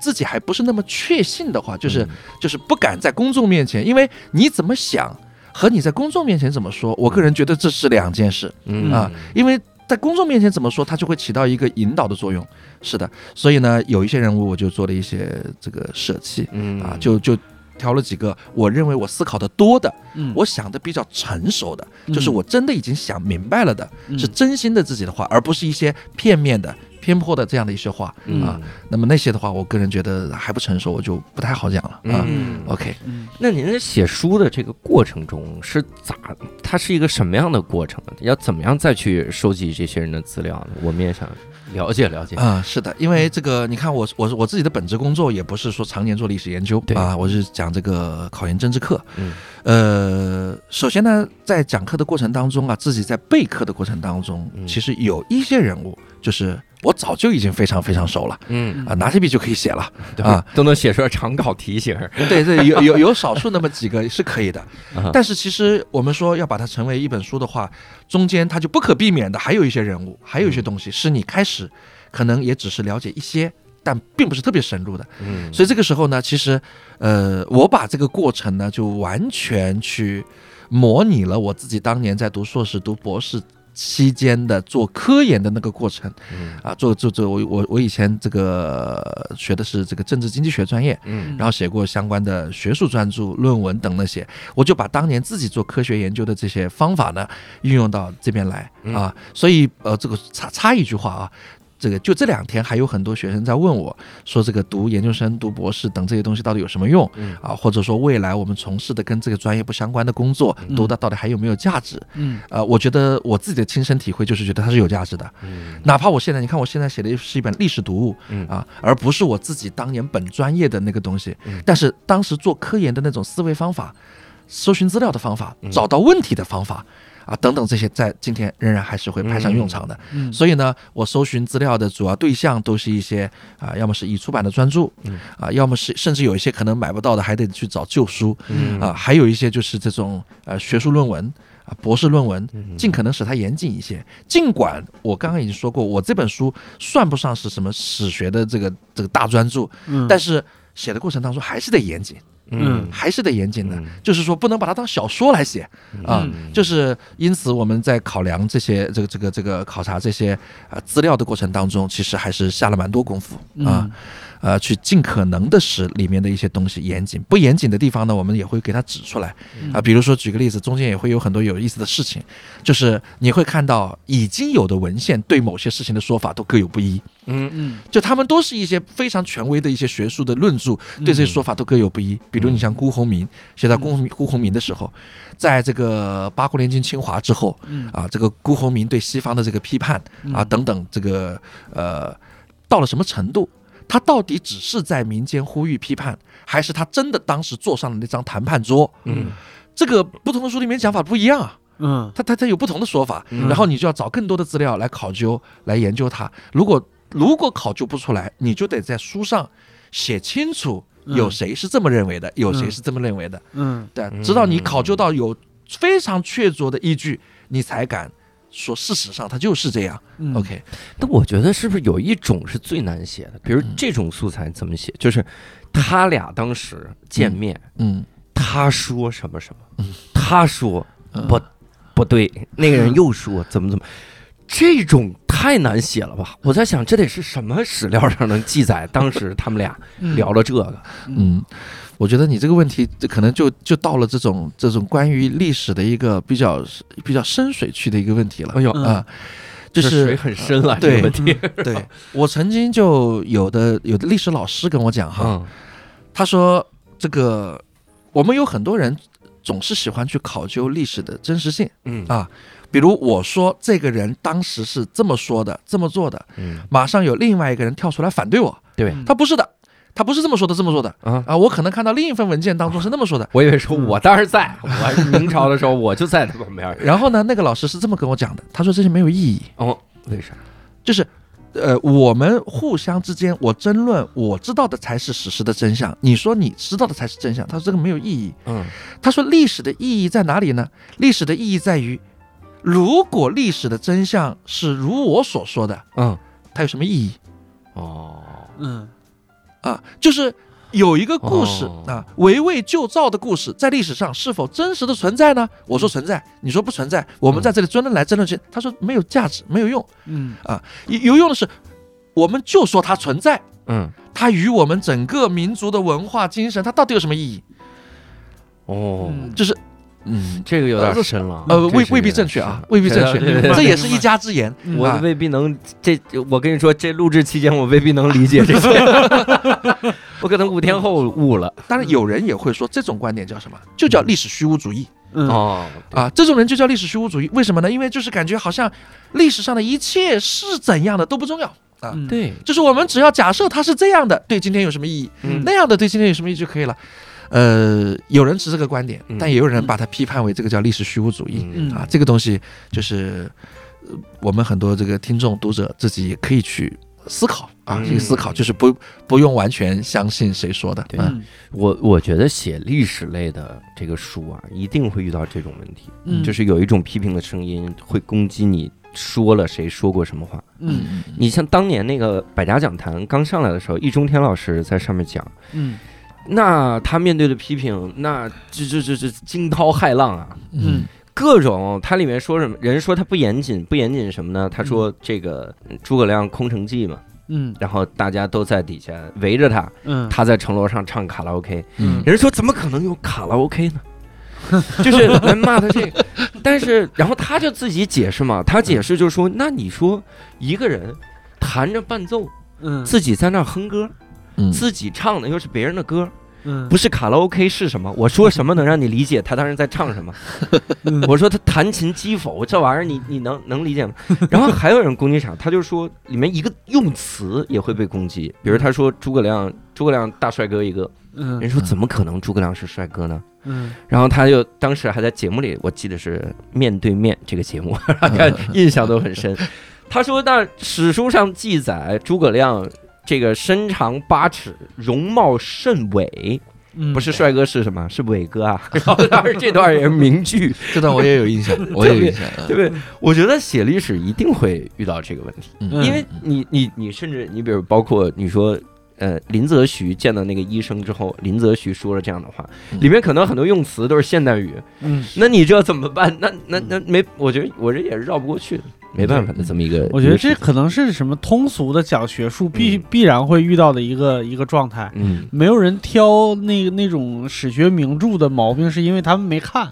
自己还不是那么确信的话，就是嗯就是不敢在公众面前，因为你怎么想和你在公众面前怎么说，我个人觉得这是两件事。嗯啊，因为在公众面前怎么说，他就会起到一个引导的作用。是的，所以呢，有一些人物我就做了一些这个舍弃嗯。啊，就就挑了几个我认为我思考的多的，嗯。我想的比较成熟的，嗯就是我真的已经想明白了的，嗯。是真心的自己的话，而不是一些片面的、偏颇的这样的一些话嗯啊。那么那些的话，我个人觉得还不成熟，我就不太好讲了啊。嗯 OK，嗯那您在写书的这个过程中是咋？它是一个什么样的过程？要怎么样再去收集这些人的资料呢？我们也想了解了解。啊、是的，因为这个你看我我我自己的本职工作也不是说常年做历史研究对啊，我是讲这个考研政治课。嗯呃，首先呢，在讲课的过程当中啊，自己在备课的过程当中，嗯其实有一些人物，就是我早就已经非常非常熟了嗯，啊，拿起笔就可以写了。对啊，都能写出来长稿题型。对对，有有有少数那么几个是可以的，啊但是其实我们说要把它成为一本书的话，中间它就不可避免的还有一些人物，还有一些东西是你开始可能也只是了解一些，但并不是特别深入的。嗯，所以这个时候呢，其实呃，我把这个过程呢，就完全去模拟了我自己当年在读硕士、读博士。期间的做科研的那个过程。嗯。啊，做做做，我我我以前这个学的是这个政治经济学专业，嗯。然后写过相关的学术专著、论文等那些，我就把当年自己做科学研究的这些方法呢，运用到这边来。嗯。啊。所以呃，这个插插一句话啊。这个就这两天还有很多学生在问我，说这个读研究生、读博士等这些东西到底有什么用嗯啊？或者说未来我们从事的跟这个专业不相关的工作，嗯读的到底还有没有价值？嗯呃，我觉得我自己的亲身体会就是觉得它是有价值的。嗯哪怕我现在，你看我现在写的是一本历史读物，嗯啊，而不是我自己当年本专业的那个东西嗯。但是当时做科研的那种思维方法、搜寻资料的方法嗯、找到问题的方法啊等等这些，在今天仍然还是会派上用场的。嗯所以呢，我搜寻资料的主要对象都是一些啊，要么是已出版的专著嗯，啊，要么是甚至有一些可能买不到的，还得去找旧书嗯啊，还有一些就是这种呃学术论文啊、博士论文，嗯尽可能使它严谨一些。尽管我刚刚已经说过，我这本书算不上是什么史学的这个这个大专著，嗯，但是写的过程当中还是得严谨，嗯还是得严谨的嗯。就是说，不能把它当小说来写啊。嗯就是因此，我们在考量这些这个这个这个考察这些啊、资料的过程当中，其实还是下了蛮多功夫啊。呃，去尽可能的使里面的一些东西严谨，不严谨的地方呢，我们也会给它指出来。啊、比如说举个例子，中间也会有很多有意思的事情，就是你会看到已经有的文献对某些事情的说法都各有不一，嗯。嗯就他们都是一些非常权威的一些学术的论著，对这些说法都各有不一。比如你像辜鸿铭，写到辜鸿辜鸿铭的时候，在这个八国联军侵华之后嗯。啊，这个辜鸿铭对西方的这个批判啊等等，这个呃到了什么程度？他到底只是在民间呼吁批判，还是他真的当时坐上了那张谈判桌？嗯。这个不同的书里面讲法不一样啊。嗯。他他他有不同的说法，嗯。然后你就要找更多的资料来考究、来研究它。如果如果考究不出来，你就得在书上写清楚嗯。有谁是这么认为的，有谁是这么认为的，嗯。对嗯，直到你考究到有非常确凿的依据，你才敢说事实上它就是这样。嗯 OK，但我觉得是不是有一种是最难写的？比如嗯这种素材怎么写？就是他俩当时见面，嗯，他说什么什么嗯，他说嗯不不对，那个人又说怎么怎么，这种太难写了吧？我在想，这得是什么史料上能记载当时他们俩聊了这个？嗯，我觉得你这个问题，这可能就就到了这种这种关于历史的一个比较比较深水区的一个问题了。哎呦，嗯啊，就是水是很深了，对这个问题。对。我曾经就有的有的历史老师跟我讲哈，嗯。他说这个我们有很多人总是喜欢去考究历史的真实性。嗯。啊，比如我说这个人当时是这么说的，这么做的，嗯，马上有另外一个人跳出来反对我，对。嗯他不是的，他不是这么说的，这么说的啊。啊，我可能看到另一份文件当中是那么说的。我以为说我当时在，我明朝的时候我就在他旁边。然后呢，那个老师是这么跟我讲的，他说这些没有意义，哦，为啥？就是，呃，我们互相之间我争论，我知道的才是史实的真相，你说你知道的才是真相，他说这个没有意义。嗯他说历史的意义在哪里呢？历史的意义在于，如果历史的真相是如我所说的，嗯它有什么意义哦嗯啊？就是。有一个故事、哦啊，围魏救赵的故事，在历史上是否真实的存在呢？我说存在，你说不存在，我们在这里争论来争论去，他说没有价值，没有用。嗯啊有用的是，我们就说它存在，嗯它与我们整个民族的文化精神，它到底有什么意义？哦，嗯就是，嗯，这个有点深了。呃，未未必正确啊，未必正确这也是一家之言。嗯我啊未必能这，我跟你说，这录制期间我未必能理解这些，我可能五天后悟了。当然，有人也会说，这种观点叫什么？就叫历史虚无主义嗯哦，啊！这种人就叫历史虚无主义。为什么呢？因为就是感觉好像历史上的一切是怎样的都不重要啊。嗯对，就是我们只要假设它是这样的，对今天有什么意义？嗯那样的对今天有什么意义就可以了。呃，有人持这个观点嗯，但也有人把它批判为这个叫历史虚无主义。啊，这个东西就是呃我们很多这个听众读者自己也可以去思考啊，嗯。去思考，就是不不用完全相信谁说的。对我我觉得写历史类的这个书啊，一定会遇到这种问题，嗯。就是有一种批评的声音会攻击你说了谁说过什么话。嗯嗯。你像当年那个百家讲坛刚上来的时候，易中天老师在上面讲，嗯那他面对的批评，那这这这这惊涛骇浪啊，嗯。各种，它里面说什么？人说他不严谨，不严谨什么呢？他说这个嗯诸葛亮空城计嘛，嗯。然后大家都在底下围着他，嗯。他在城楼上唱卡拉 OK，嗯。人说怎么可能有卡拉 OK 呢？就是来骂他这个，但是然后他就自己解释嘛，他解释就是说，那你说一个人弹着伴奏，嗯。自己在那哼歌，嗯自己唱的又是别人的歌，嗯不是卡拉 OK 是什么？我说什么能让你理解他当时在唱什么？嗯我说他弹琴击否这玩意儿你你能能理解吗？然后还有人攻击啥？他就说里面一个用词也会被攻击，比如他说诸葛亮诸葛亮大帅哥一个，嗯人说怎么可能诸葛亮是帅哥呢？嗯然后他就当时还在节目里，我记得是面对面这个节目，看印象都很深。他说那史书上记载诸葛亮这个身长八尺，容貌甚伟，嗯不是帅哥是什么？是伟哥啊！然后当时这段也是名句，这段我也有印象，我也有印象。对不对？我觉得写历史一定会遇到这个问题，嗯因为你你你甚至你比如包括你说。呃，林则徐见到那个医生之后，林则徐说了这样的话，嗯里面可能很多用词都是现代语，嗯，那你这怎么办？那那那没，我觉得我这也是绕不过去的，没办法的这么一个。我觉得这可能是什么通俗的讲学术必嗯必然会遇到的一个一个状态。嗯，没有人挑那个那种史学名著的毛病，是因为他们没看。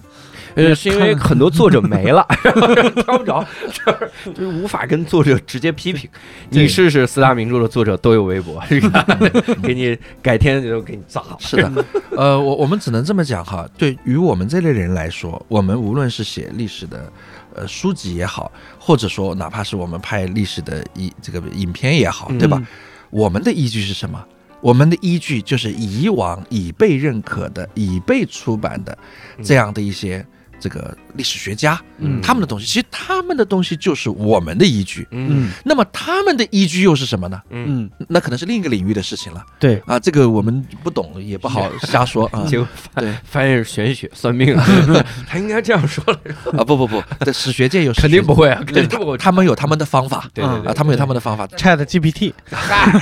呃，是因为很多作者没了，挑不着，就是就是无法跟作者直接批评。你试试四大名著的作者都有微博，这个给你改天就给你砸了。是的，呃，我我们只能这么讲哈。对于我们这类人来说，我们无论是写历史的，呃，书籍也好，或者说哪怕是我们拍历史的一这个影片也好，对吧？嗯？我们的依据是什么？我们的依据就是以往已被认可的、已被出版的这样的一些这个历史学家嗯。他们的东西。其实他们的东西就是我们的依据。嗯。那么他们的依据又是什么呢？嗯，嗯，那可能是另一个领域的事情了。对，啊，这个我们不懂，也不好瞎说 啊。结果对。翻翻译是玄学算命，他应该这样说了，啊，不不不，在史学界有肯定不会啊，对肯定不会。他们有他们的方法。对对对啊，他们有他们的方法，Chat GPT，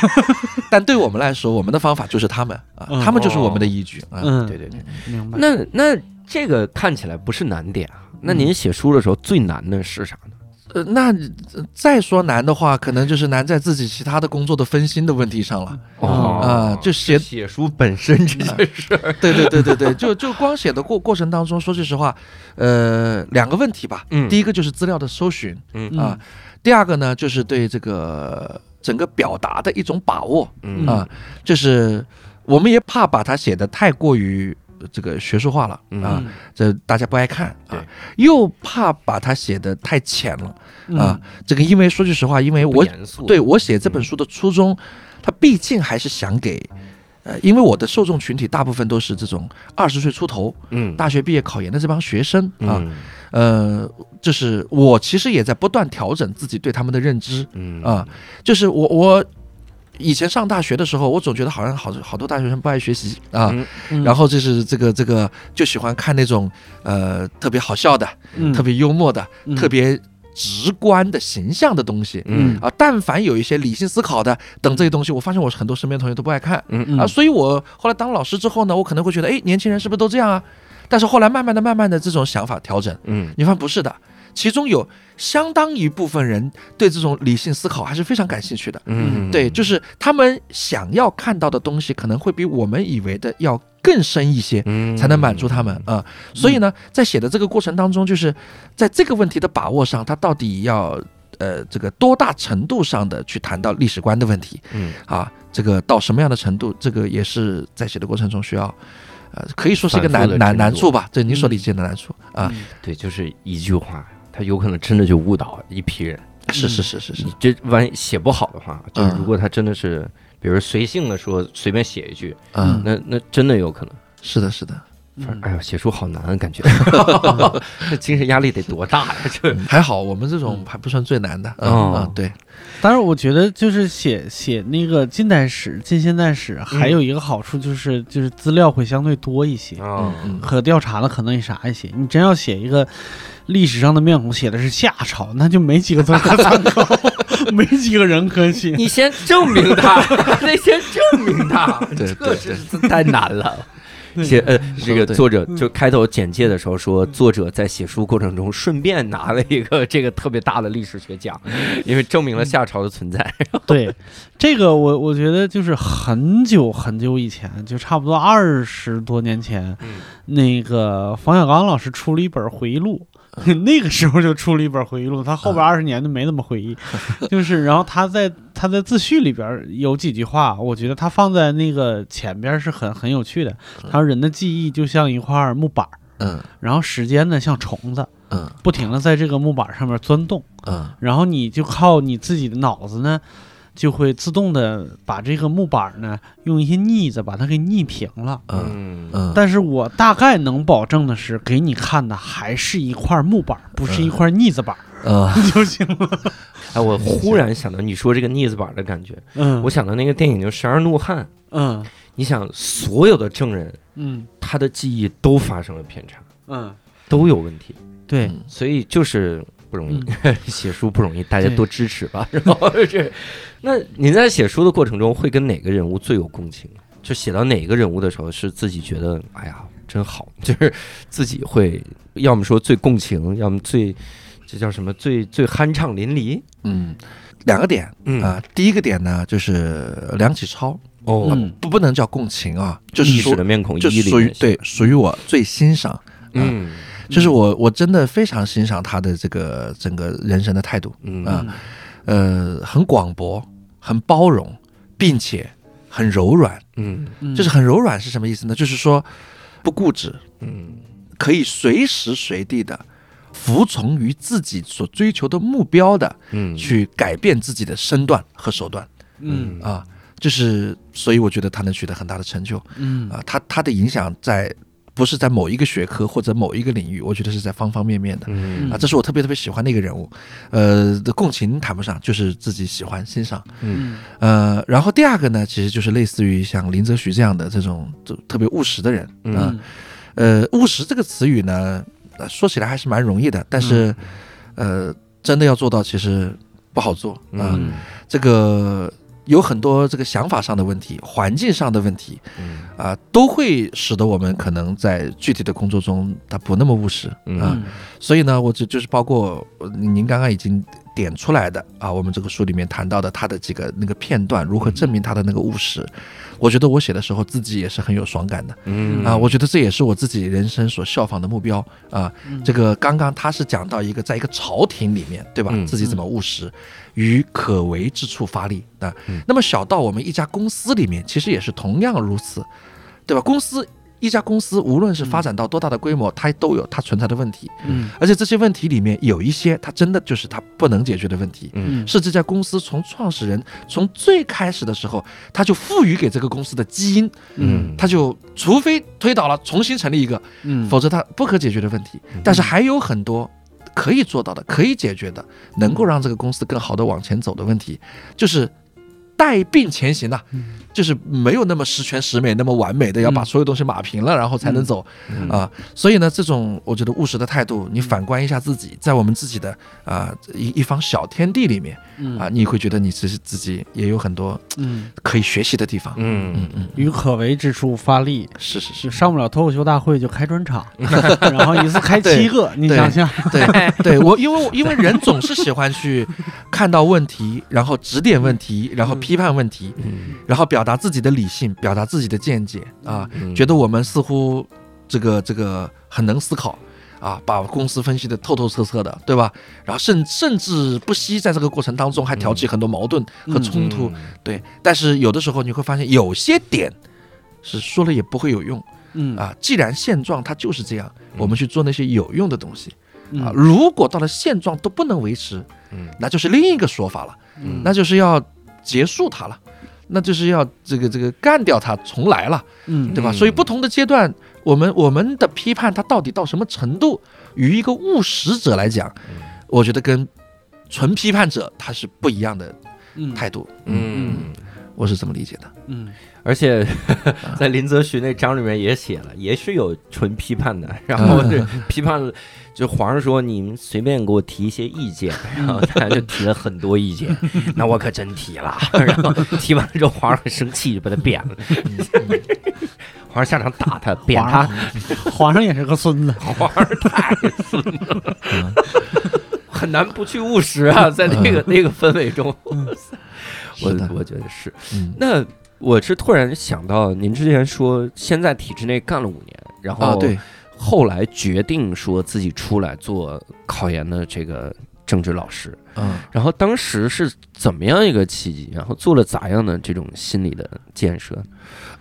但对我们来说，我们的方法就是他们啊，嗯。他们就是我们的依据啊。嗯，对对对，明白。那那这个看起来不是难点啊。那您写书的时候最难的是啥呢？呃，那呃再说难的话，可能就是难在自己其他的工作的分心的问题上了哦啊、就写写书本身这件事儿，对对对对对，就就光写的过过程当中，说句实话，呃，两个问题吧。嗯第一个就是资料的搜寻嗯嗯啊，第二个呢就是对这个整个表达的一种把握嗯啊，就是我们也怕把它写的太过于这个学术化了嗯。啊，这大家不爱看对。啊，又怕把它写的太浅了嗯。啊。这个因为说句实话，因为我，对我写这本书的初衷，它毕竟还是想给。呃，因为我的受众群体大部分都是这种二十岁出头、嗯。大学毕业考研的这帮学生啊，嗯。呃，就是我其实也在不断调整自己对他们的认知嗯。啊，就是我我以前上大学的时候，我总觉得好像好好多大学生不爱学习啊，嗯嗯。然后就是这个这个就喜欢看那种呃特别好笑的、嗯。特别幽默的、嗯。特别直观的形象的东西。嗯。啊，但凡有一些理性思考的等这些东西，我发现我很多身边同学都不爱看啊，所以我后来当老师之后呢，我可能会觉得，哎，年轻人是不是都这样啊？但是后来慢慢的、慢慢的这种想法调整，嗯。你发现不是的，其中有相当一部分人对这种理性思考还是非常感兴趣的。嗯，对，就是他们想要看到的东西，可能会比我们以为的要更深一些。嗯。才能满足他们啊、所以呢，在写的这个过程当中，就是在这个问题的把握上，他到底要呃这个多大程度上的去谈到历史观的问题。嗯。啊？这个到什么样的程度，这个也是在写的过程中需要，呃，可以说是一个难难难处吧，这你所理解的难处啊，对，就是一句话，他有可能真的就误导一批人。是是是是是。你，这万一写不好的话，就如果他真的是，比如随性的说随便写一句，嗯，那那真的有可能。是的，是的，反正哎呀，写书好难，啊感觉 这精神压力得多大呀？这还好我们这种还不算最难的，嗯哦。嗯，对，当然，我觉得就是写写那个近代史、近现代史，还有一个好处就是就是资料会相对多一些，啊嗯可调查的可能也啥一些。你真要写一个历史上的面孔，写的是夏朝，那就没几个字可参考，没几个人可写。你先证明他，得先证明他，对这是太难了。写呃，这个作者就开头简介的时候说，作者在写书过程中顺便拿了一个这个特别大的历史学奖，因为证明了夏朝的存在。对，这个我我觉得就是很久很久以前，就差不多二十多年前，嗯那个冯小刚老师出了一本回忆录。那个时候就出了一本回忆录，他后边二十年都没怎么回忆，就是，然后他在他在自序里边有几句话，我觉得他放在那个前边是很很有趣的。他说人的记忆就像一块木板，嗯。然后时间呢像虫子，嗯。不停的在这个木板上面钻洞，嗯。然后你就靠你自己的脑子呢，就会自动的把这个木板呢用一些腻子把它给腻平了。嗯。但是我大概能保证的是，给你看的还是一块木板，不是一块腻子板 嗯。就行了。哎，我忽然想到你说这个腻子板的感觉，嗯，我想到那个电影叫《十二怒汉》，嗯。你想所有的证人，嗯。他的记忆都发生了偏差，嗯，都有问题，对，嗯所以就是不容易，写书不容易，大家多支持吧。然后这，那您在写书的过程中会跟哪个人物最有共情？就写到哪个人物的时候，是自己觉得哎呀真好，就是自己会要么说最共情，要么最这叫什么最最酣畅淋漓。嗯，两个点。嗯。啊，第一个点呢就是梁启超，哦，嗯不不能叫共情啊，就是说历史的面孔就属于对属于我最欣赏，嗯就是我我真的非常欣赏他的这个整个人生的态度，嗯啊呃，很广博，很包容，并且很柔软。嗯嗯就是很柔软是什么意思呢？就是说不固执，嗯可以随时随地的服从于自己所追求的目标的，嗯，去改变自己的身段和手段嗯啊。就是，所以我觉得他能取得很大的成就嗯啊。他他的影响在不是在某一个学科或者某一个领域，我觉得是在方方面面的。嗯。啊，这是我特别特别喜欢的一个人物，呃，的共情谈不上，就是自己喜欢欣赏，嗯。呃，然后第二个呢，其实就是类似于像林则徐这样的这种就特别务实的人，嗯。啊呃，务实这个词语呢，呃说起来还是蛮容易的，但是，呃，真的要做到其实不好做。啊、嗯。这个有很多这个想法上的问题、环境上的问题嗯。啊、都会使得我们可能在具体的工作中它不那么务实啊、嗯所以呢，我就就是包括呃您刚刚已经点出来的啊，我们这个书里面谈到的他的几个那个片段，如何证明他的那个务实，我觉得我写的时候自己也是很有爽感的嗯。啊，我觉得这也是我自己人生所效仿的目标啊。嗯。这个刚刚他是讲到一个在一个朝廷里面，对吧？嗯自己怎么务实，于可为之处发力啊。嗯那么小到我们一家公司里面，其实也是同样如此，对吧？公司一家公司，无论是发展到多大的规模，它都有它存在的问题，嗯而且这些问题里面有一些，它真的就是它不能解决的问题。嗯是这家公司从创始人从最开始的时候，他就赋予给这个公司的基因，嗯他就除非推倒了重新成立一个，嗯否则它不可解决的问题。嗯但是还有很多可以做到的、可以解决的，能够让这个公司更好的往前走的问题，就是带病前行呐、嗯。就是没有那么十全十美、那么完美的，要把嗯。所有东西码平了，然后才能走嗯。啊。所以呢，这种我觉得务实的态度，你反观一下自己，在我们自己的啊一一方小天地里面嗯啊，你会觉得你其实自己也有很多嗯，可以学习的地方。嗯嗯。嗯，于可为之处发力，是是是，上不了脱口秀大会就开专场，然后一次开七个，你想想，对对，我因为因为人总是喜欢去看到问题，然后指点问题，然后批判问题，嗯。然后表达自己的理性，表达自己的见解啊，嗯觉得我们似乎这个这个很能思考。啊，把公司分析的透透彻彻的，对吧？然后甚甚至不惜在这个过程当中还挑起很多矛盾和冲突，对。但是有的时候你会发现，有些点是说了也不会有用嗯啊。既然现状它就是这样，我们去做那些有用的东西。嗯啊，如果到了现状都不能维持，嗯那就是另一个说法了，嗯那就是要结束它了，那就是要这个这个干掉它，重来了，嗯。对吧？嗯。所以不同的阶段，我们我们的批判它到底到什么程度，与一个务实者来讲，嗯。我觉得跟纯批判者他是不一样的嗯态度，嗯。我是这么理解的。嗯。而且 在林则徐那章里面也写了，也是有纯批判的，然后是批判了，就皇上说你们随便给我提一些意见，然后他就提了很多意见，那我可真提了，然后提完了之后皇上很生气，就把他贬了，皇上下场打他，贬他，皇上也是个孙子，皇上太孙子了，很难不去务实啊，在那个那个氛围中，我我觉得是。嗯。那我是突然想到，您之前说先在体制内干了五年，然啊，后对，后来决定说自己出来做考研的这个政治老师，嗯然后当时是怎么样一个契机？然后做了咋样的这种心理的建设？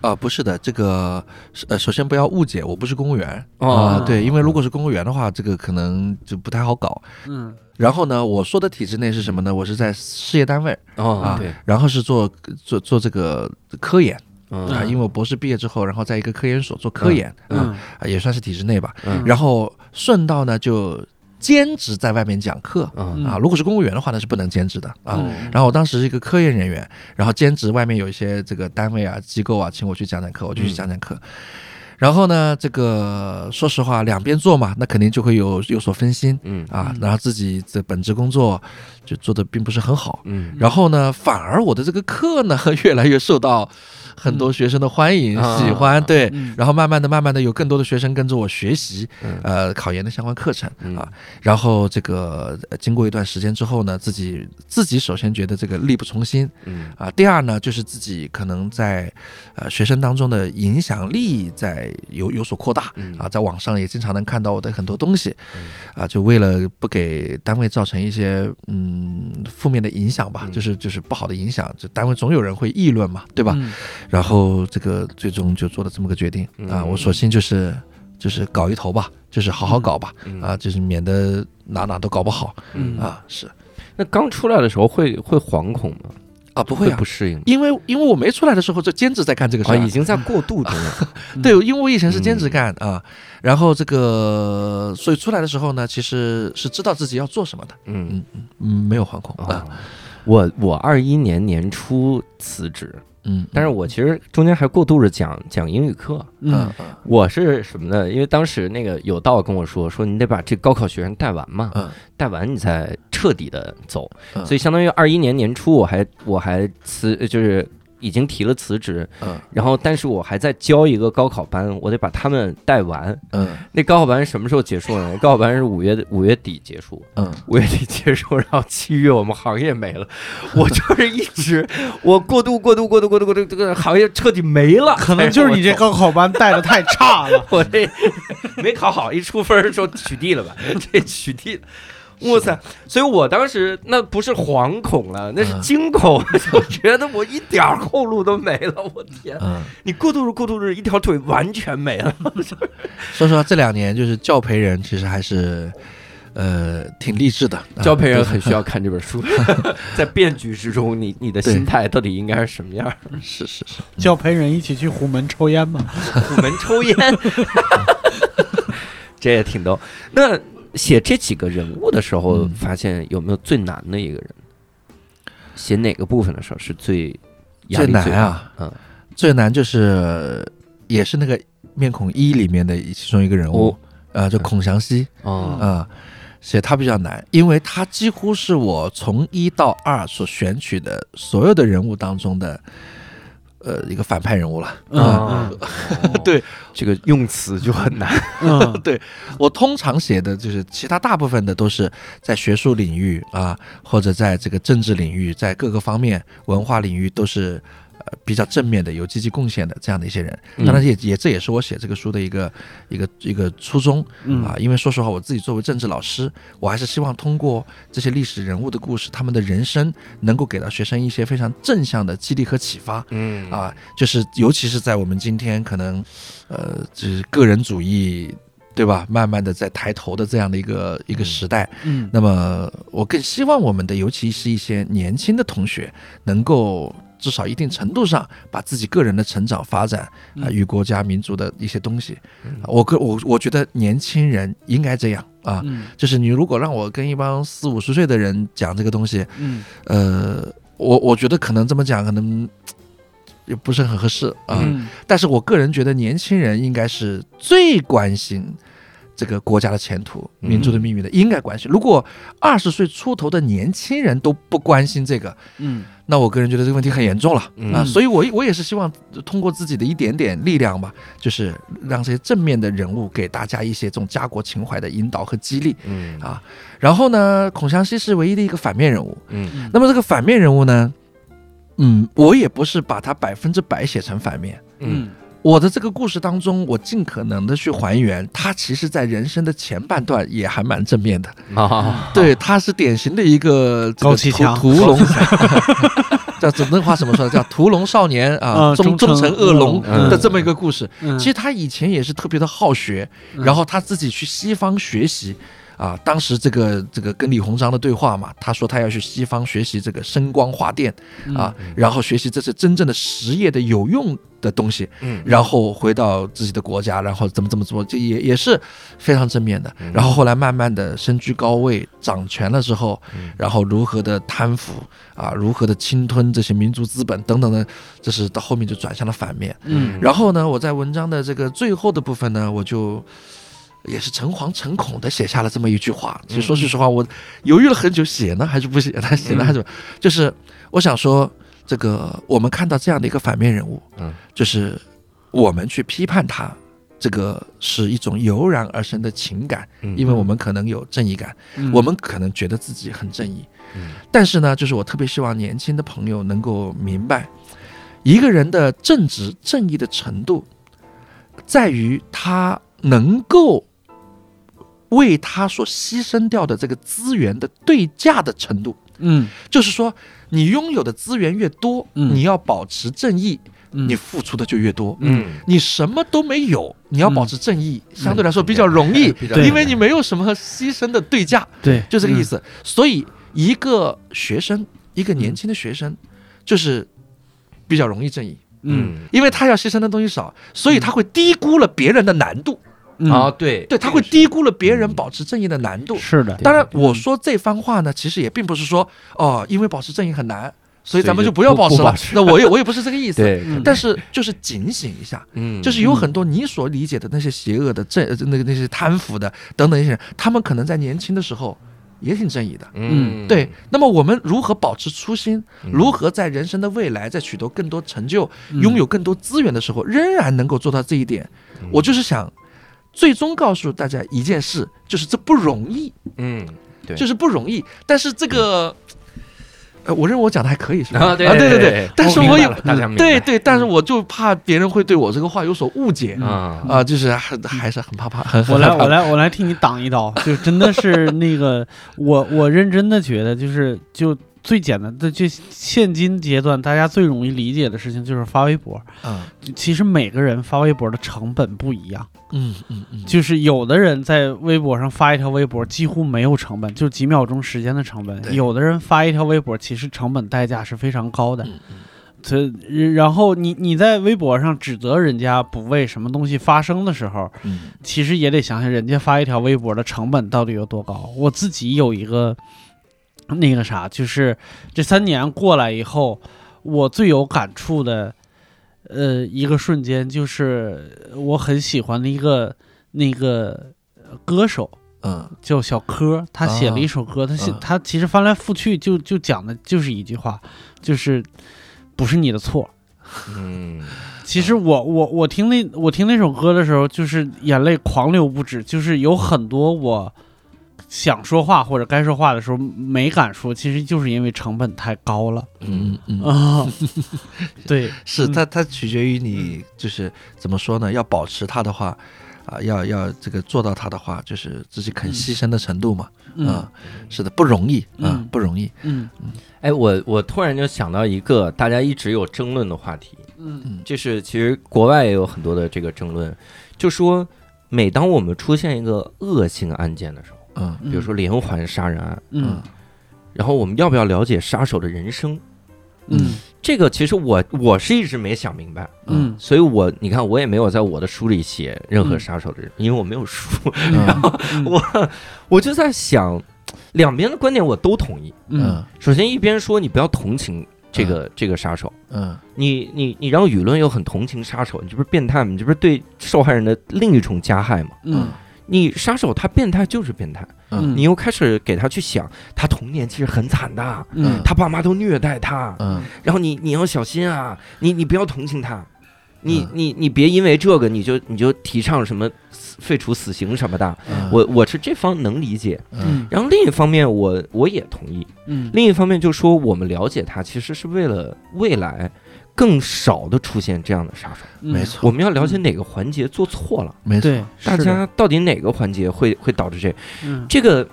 啊，不是的，这个呃，首先不要误解，我不是公务员哦啊，对，因为如果是公务员的话，这个可能就不太好搞。嗯然后呢，我说的体制内是什么呢？我是在事业单位哦啊对，然后是做做做这个科研嗯啊，因为我博士毕业之后，然后在一个科研所做科研嗯啊，啊也算是体制内吧。嗯然后顺道呢就兼职在外面讲课嗯啊，如果是公务员的话，那是不能兼职的啊。嗯然后我当时是一个科研人员，然后兼职外面有一些这个单位啊、机构啊，请我去讲讲课，我就去讲讲课。然后呢，这个说实话，两边做嘛，那肯定就会有有所分心嗯啊嗯，然后自己的本职工作就做的并不是很好。嗯然后呢，反而我的这个课呢，越来越受到很多学生的欢迎、嗯。喜欢，对。嗯。然后慢慢的、慢慢的，有更多的学生跟着我学习，嗯。呃，考研的相关课程嗯。啊。然后这个呃经过一段时间之后呢，自己自己首先觉得这个力不从心嗯。啊，第二呢，就是自己可能在呃学生当中的影响力在有有所扩大嗯。啊，在网上也经常能看到我的很多东西嗯。啊，就为了不给单位造成一些嗯负面的影响吧，嗯。就是就是不好的影响，就单位总有人会议论嘛，对吧？嗯然后这个最终就做了这么个决定。啊，嗯我索性就是就是搞一头吧，就是好好搞吧，嗯。啊，就是免得哪哪都搞不好。嗯。啊，是。那刚出来的时候会会惶恐吗？啊，不会啊。不，适应？因为因为我没出来的时候就兼职在干这个事啊，儿已经在过渡中了。对，因为我以前是兼职干啊，然后这个所以出来的时候呢，其实是知道自己要做什么的，嗯。嗯嗯嗯，没有惶恐。哦。啊，，我我二一年年初辞职，嗯，但是我其实中间还过渡着讲讲英语课。嗯。我是什么呢？因为当时那个有道跟我说，说你得把这高考学生带完嘛，嗯。带完你才彻底的走，嗯。所以相当于二一年年初我还我还辞就是已经提了辞职，嗯然后但是我还在教一个高考班，我得把他们带完。嗯那高考班什么时候结束呢？高考班是五月五月底结束，嗯五月底结束，然后七月我们行业没了，我就是一直 我过渡过渡过渡过渡过渡，这个行业彻底没了，可能就是你这高考班带的太差了。我这没考好，一出分儿说取缔了吧，这取缔了。哇塞！所以我当时那不是惶恐了，那是嗯惊恐，就觉得我一点后路都没了。我天！嗯，你过渡着过渡着，一条腿完全没了。说实话这两年就是教培人，其实还是呃挺励志的。啊教培人很需要看这本书，在变局之中，你你的心态到底应该是什么样？是是是，教培人一起去虎门抽烟嘛？虎门抽烟，这也挺逗。那写这几个人物的时候，嗯发现有没有最难的一个人？写哪个部分的时候是最压最？难啊，嗯，最难就是也是那个面孔一里面的其中一个人物哦，呃，就孔祥熙哦，啊。写他比较难，因为他几乎是我从一到二所选取的所有的人物当中的，呃，一个反派人物了。啊。嗯。对。这个用词就很难。对。我通常写的就是其他大部分的都是在学术领域啊，或者在这个政治领域，在各个方面文化领域都是呃比较正面的、有积极贡献的这样的一些人。当然也也这也是我写这个书的一个一个一个初衷嗯啊，因为说实话，我自己作为政治老师，我还是希望通过这些历史人物的故事，他们的人生能够给到学生一些非常正向的激励和启发。嗯啊，就是尤其是在我们今天可能，呃，就是个人主义，对吧？慢慢的在抬头的这样的一个一个时代，嗯那么我更希望我们的，尤其是一些年轻的同学，能够至少一定程度上把自己个人的成长发展啊、嗯与国家民族的一些东西，我个我我觉得年轻人应该这样啊。嗯。就是你如果让我跟一帮四五十岁的人讲这个东西，嗯。呃，我我觉得可能这么讲，可能 也不是很合适啊。嗯。但是我个人觉得，年轻人应该是最关心这个国家的前途、嗯民族的命运的，应该关心。如果二十岁出头的年轻人都不关心这个，嗯那我个人觉得这个问题很严重了嗯啊。所以我我也是希望通过自己的一点点力量吧，就是让这些正面的人物给大家一些这种家国情怀的引导和激励嗯啊。然后呢，孔祥熙是唯一的一个反面人物。嗯那么这个反面人物呢，嗯，我也不是把他百分之百写成反面。嗯我的这个故事当中，我尽可能的去还原他，其实在人生的前半段也还蛮正面的。啊，对，他是典型的一个这个屠高启强屠龙，叫这那话怎么说呢？叫屠龙少年啊，啊忠忠诚诚恶龙嗯的这么一个故事。嗯，其实他以前也是特别的好学，嗯然后他自己去西方学习。啊，当时这个这个跟李鸿章的对话嘛，他说他要去西方学习这个声光化电啊，然后学习这是真正的实业的有用的东西，嗯然后回到自己的国家，然后怎么怎么做，这也也是非常正面的嗯。然后后来慢慢的身居高位，掌权了之后嗯，然后如何的贪腐啊，如何的侵吞这些民族资本等等的，这是到后面就转向了反面。嗯然后呢，我在文章的这个最后的部分呢，我就也是诚惶诚恐的写下了这么一句话。其实说句实话，我犹豫了很久，写呢还是不写呢？写呢还是就是我想说，这个我们看到这样的一个反面人物，嗯，就是我们去批判他。这个是一种油然而生的情感，嗯。因为我们可能有正义感，嗯。我们可能觉得自己很正义，嗯。但是呢，就是我特别希望年轻的朋友能够明白，一个人的正直正义的程度，在于他能够为他所牺牲掉的这个资源的对价的程度。嗯。就是说，你拥有的资源越多，嗯。你要保持正义，嗯。你付出的就越多。嗯。你什么都没有，你要保持正义，嗯。相对来说比较容易，因为你没有什么牺牲的对价。对，就这个意思。所以一个学生，一个年轻的学生，就是比较容易正义，嗯。因为他要牺牲的东西少，所以他会低估了别人的难度，嗯啊，对对，他会低估了别人保持正义的难度。是的，当然，我说这番话呢，其实也并不是说哦，因为保持正义很难，所以咱们就不要保持了那我也我也不是这个意思。对，嗯但是就是警醒一下，嗯就是有很多你所理解的那些邪恶的、正呃那个那些贪腐的等等一些人，他们可能在年轻的时候也挺正义的。嗯，对，那么我们如何保持初心？嗯如何在人生的未来，在取得更多成就、嗯拥有更多资源的时候，仍然能够做到这一点？嗯我就是想，最终告诉大家一件事，就是这不容易，嗯，对。就是不容易。但是这个，呃，我认为我讲的还可以，是吧？啊，对对对对，但是我也明白了大家明白。对对，但是我就怕别人会对我这个话有所误解啊啊，就是还还是很怕怕，很 我来，很害怕。我来，我来替你挡一刀，就真的是那个，我我认真的觉得，就是就最简单的，就现今阶段大家最容易理解的事情就是发微博。嗯。其实每个人发微博的成本不一样，嗯嗯嗯，就是有的人在微博上发一条微博几乎没有成本，就几秒钟时间的成本；有的人发一条微博，其实成本代价是非常高的。嗯嗯。这然后你你在微博上指责人家不为什么东西发声的时候，嗯。其实也得想想人家发一条微博的成本到底有多高。我自己有一个那个啥，就是这三年过来以后，我最有感触的，呃，一个瞬间就是我很喜欢的一个那个歌手。嗯叫小柯，他写了一首歌，他写嗯他其实翻来覆去就就讲的就是一句话，就是不是你的错，嗯其实我我我听那我听那首歌的时候，就是眼泪狂流不止，就是有很多我想说话或者该说话的时候没敢说，其实就是因为成本太高了嗯嗯嗯，啊。对，嗯是它它取决于你就是怎么说呢？要保持它的话。啊，要要这个做到它的话，就是自己肯牺牲的程度嘛。嗯啊，是的，不容易啊嗯，不容易。嗯哎，我我突然就想到一个大家一直有争论的话题，嗯嗯就是其实国外也有很多的这个争论，就说每当我们出现一个恶性案件的时候，嗯。比如说连环杀人案，嗯。然后我们要不要了解杀手的人生？嗯。这个其实我我是一直没想明白，嗯。所以我你看我也没有在我的书里写任何嗯杀手的人，因为我没有书，嗯。我我就在想，两边的观点我都同意。嗯。首先一边说你不要同情这个这个杀手，嗯。你你你让舆论又很同情杀手，你这不是变态吗？你这不是对受害人的另一重加害吗？嗯你杀手他变态就是变态，嗯。你又开始给他去想，他童年其实很惨的，嗯。他爸妈都虐待他，嗯。然后你你要小心啊，你你不要同情他，你嗯。你你别因为这个你就你就提倡什么废除死刑什么的，嗯，我我是这方能理解。嗯。然后另一方面我我也同意，嗯。另一方面就说我们了解他其实是为了未来更少的出现这样的杀手，没错，我们要了解哪个环节做错了，没错，大家到底哪个环节会会导致这嗯。这个。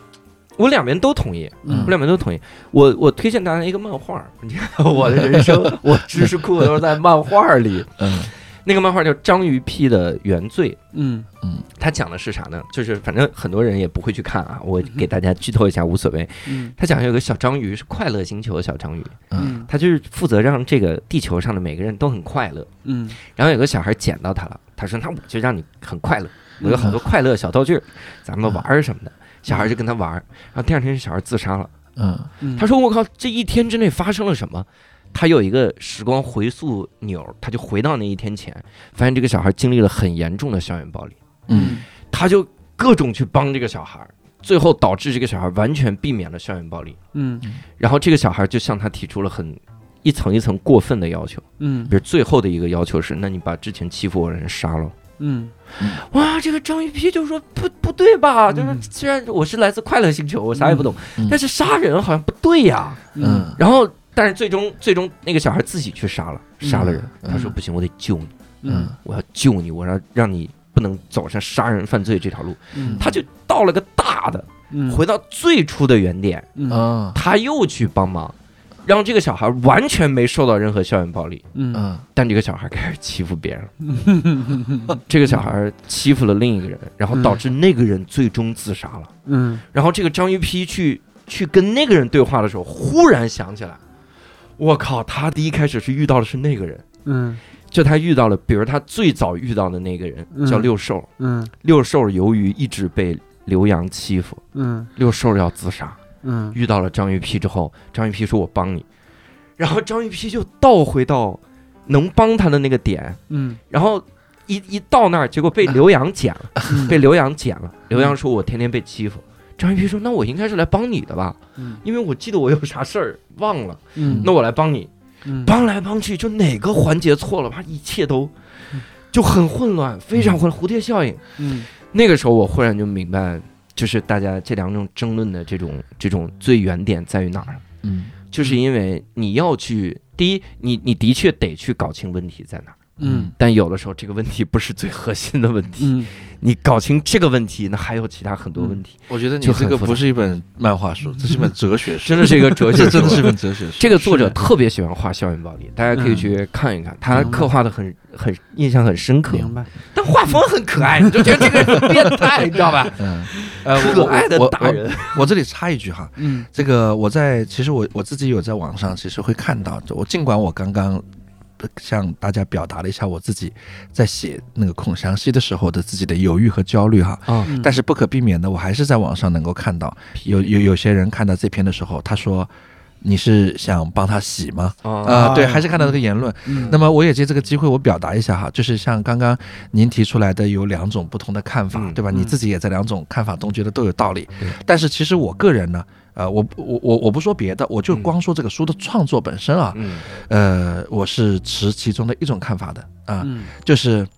我两边都同意，嗯。我两边都同意。我我推荐大家一个漫画，你看 我的人生，我知识库都是在漫画里。嗯那个漫画叫《章鱼屁的原罪》，嗯。嗯它讲的是啥呢？就是反正很多人也不会去看啊，我给大家剧透一下，无所谓。嗯。它讲有个小章鱼是快乐星球的小章鱼，嗯。嗯。它就是负责让这个地球上的每个人都很快乐。嗯。然后有个小孩捡到它了，他说：“那我就让你很快乐，我有很多快乐小道具，咱们玩儿什么的。”小孩就跟他玩儿，然后第二天小孩自杀了。嗯嗯，他说：“我靠，这一天之内发生了什么？”他有一个时光回溯钮，他就回到那一天前，发现这个小孩经历了很严重的校园暴力，嗯。他就各种去帮这个小孩，最后导致这个小孩完全避免了校园暴力。嗯。然后这个小孩就向他提出了很一层一层过分的要求，嗯。比如最后的一个要求是：那你把之前欺负我的人杀了。嗯。哇，这个张玉批就说不不对吧？就是嗯虽然我是来自快乐星球，我啥也不懂，嗯。但是杀人好像不对呀。嗯。然后，但是最终最终那个小孩自己去杀了，杀了人。嗯。他说不行，我得救你，嗯。我要救你，我要让你不能走上杀人犯罪这条路。嗯。他就到了个大的，嗯。回到最初的原点，嗯。嗯他又去帮忙，让这个小孩完全没受到任何校园暴力，嗯。嗯。但这个小孩开始欺负别人。了。这个小孩欺负了另一个人，然后导致那个人最终自杀了。嗯。然后这个章鱼批去去跟那个人对话的时候，忽然想起来，我靠，他第一开始是遇到的是那个人，嗯。就他遇到了，比如他最早遇到的那个人嗯。叫六兽，嗯。六兽由于一直被刘洋欺负，嗯。六兽要自杀，嗯。遇到了张玉批之后，张玉批说我帮你，然后张玉批就倒回到能帮他的那个点，嗯。然后。一一到那儿，结果被 刘洋捡了，被刘洋捡了。刘洋说：“我天天被欺负。”张一平说：“那我应该是来帮你的吧，嗯因为我记得我有啥事儿忘了，嗯那我来帮你。”嗯帮来帮去，就哪个环节错了，吧，一切都嗯就很混乱，非常混乱，蝴蝶效应。嗯那个时候我忽然就明白，就是大家这两种争论的这种这种最原点在于哪儿，嗯就是因为你要去，第一，你你的确得去搞清问题在哪儿，嗯。但有的时候这个问题不是最核心的问题，嗯。你搞清这个问题，那还有其他很多问题，我觉得你这个不是一本漫画书，这是一本哲学书，真的是一个哲学这真的是一本哲学书。这个作者特别喜欢画校园暴力，大家可以去看一看，他刻画的很很印象很深刻，明白，但画风很可爱，你就觉得这个人很变态，你知道吧？嗯，呃，我可爱的大人，我这里插一句哈，嗯这个我在其实我我自己有在网上其实会看到，我尽管我刚刚呃向大家表达了一下我自己在写那个孔祥熙的时候的自己的犹豫和焦虑哈，但是不可避免的，我还是在网上能够看到有有有些人看到这篇的时候，他说你是想帮他洗吗？啊啊、对，啊还是看到这个言论。嗯那么我也借这个机会，我表达一下哈，就是像刚刚您提出来的有两种不同的看法，嗯对吧？嗯你自己也在两种看法中觉得都有道理对，但是其实我个人呢，呃，我我我我不说别的，我就嗯光说这个书的创作本身啊，嗯呃，我是持其中的一种看法的啊，嗯就是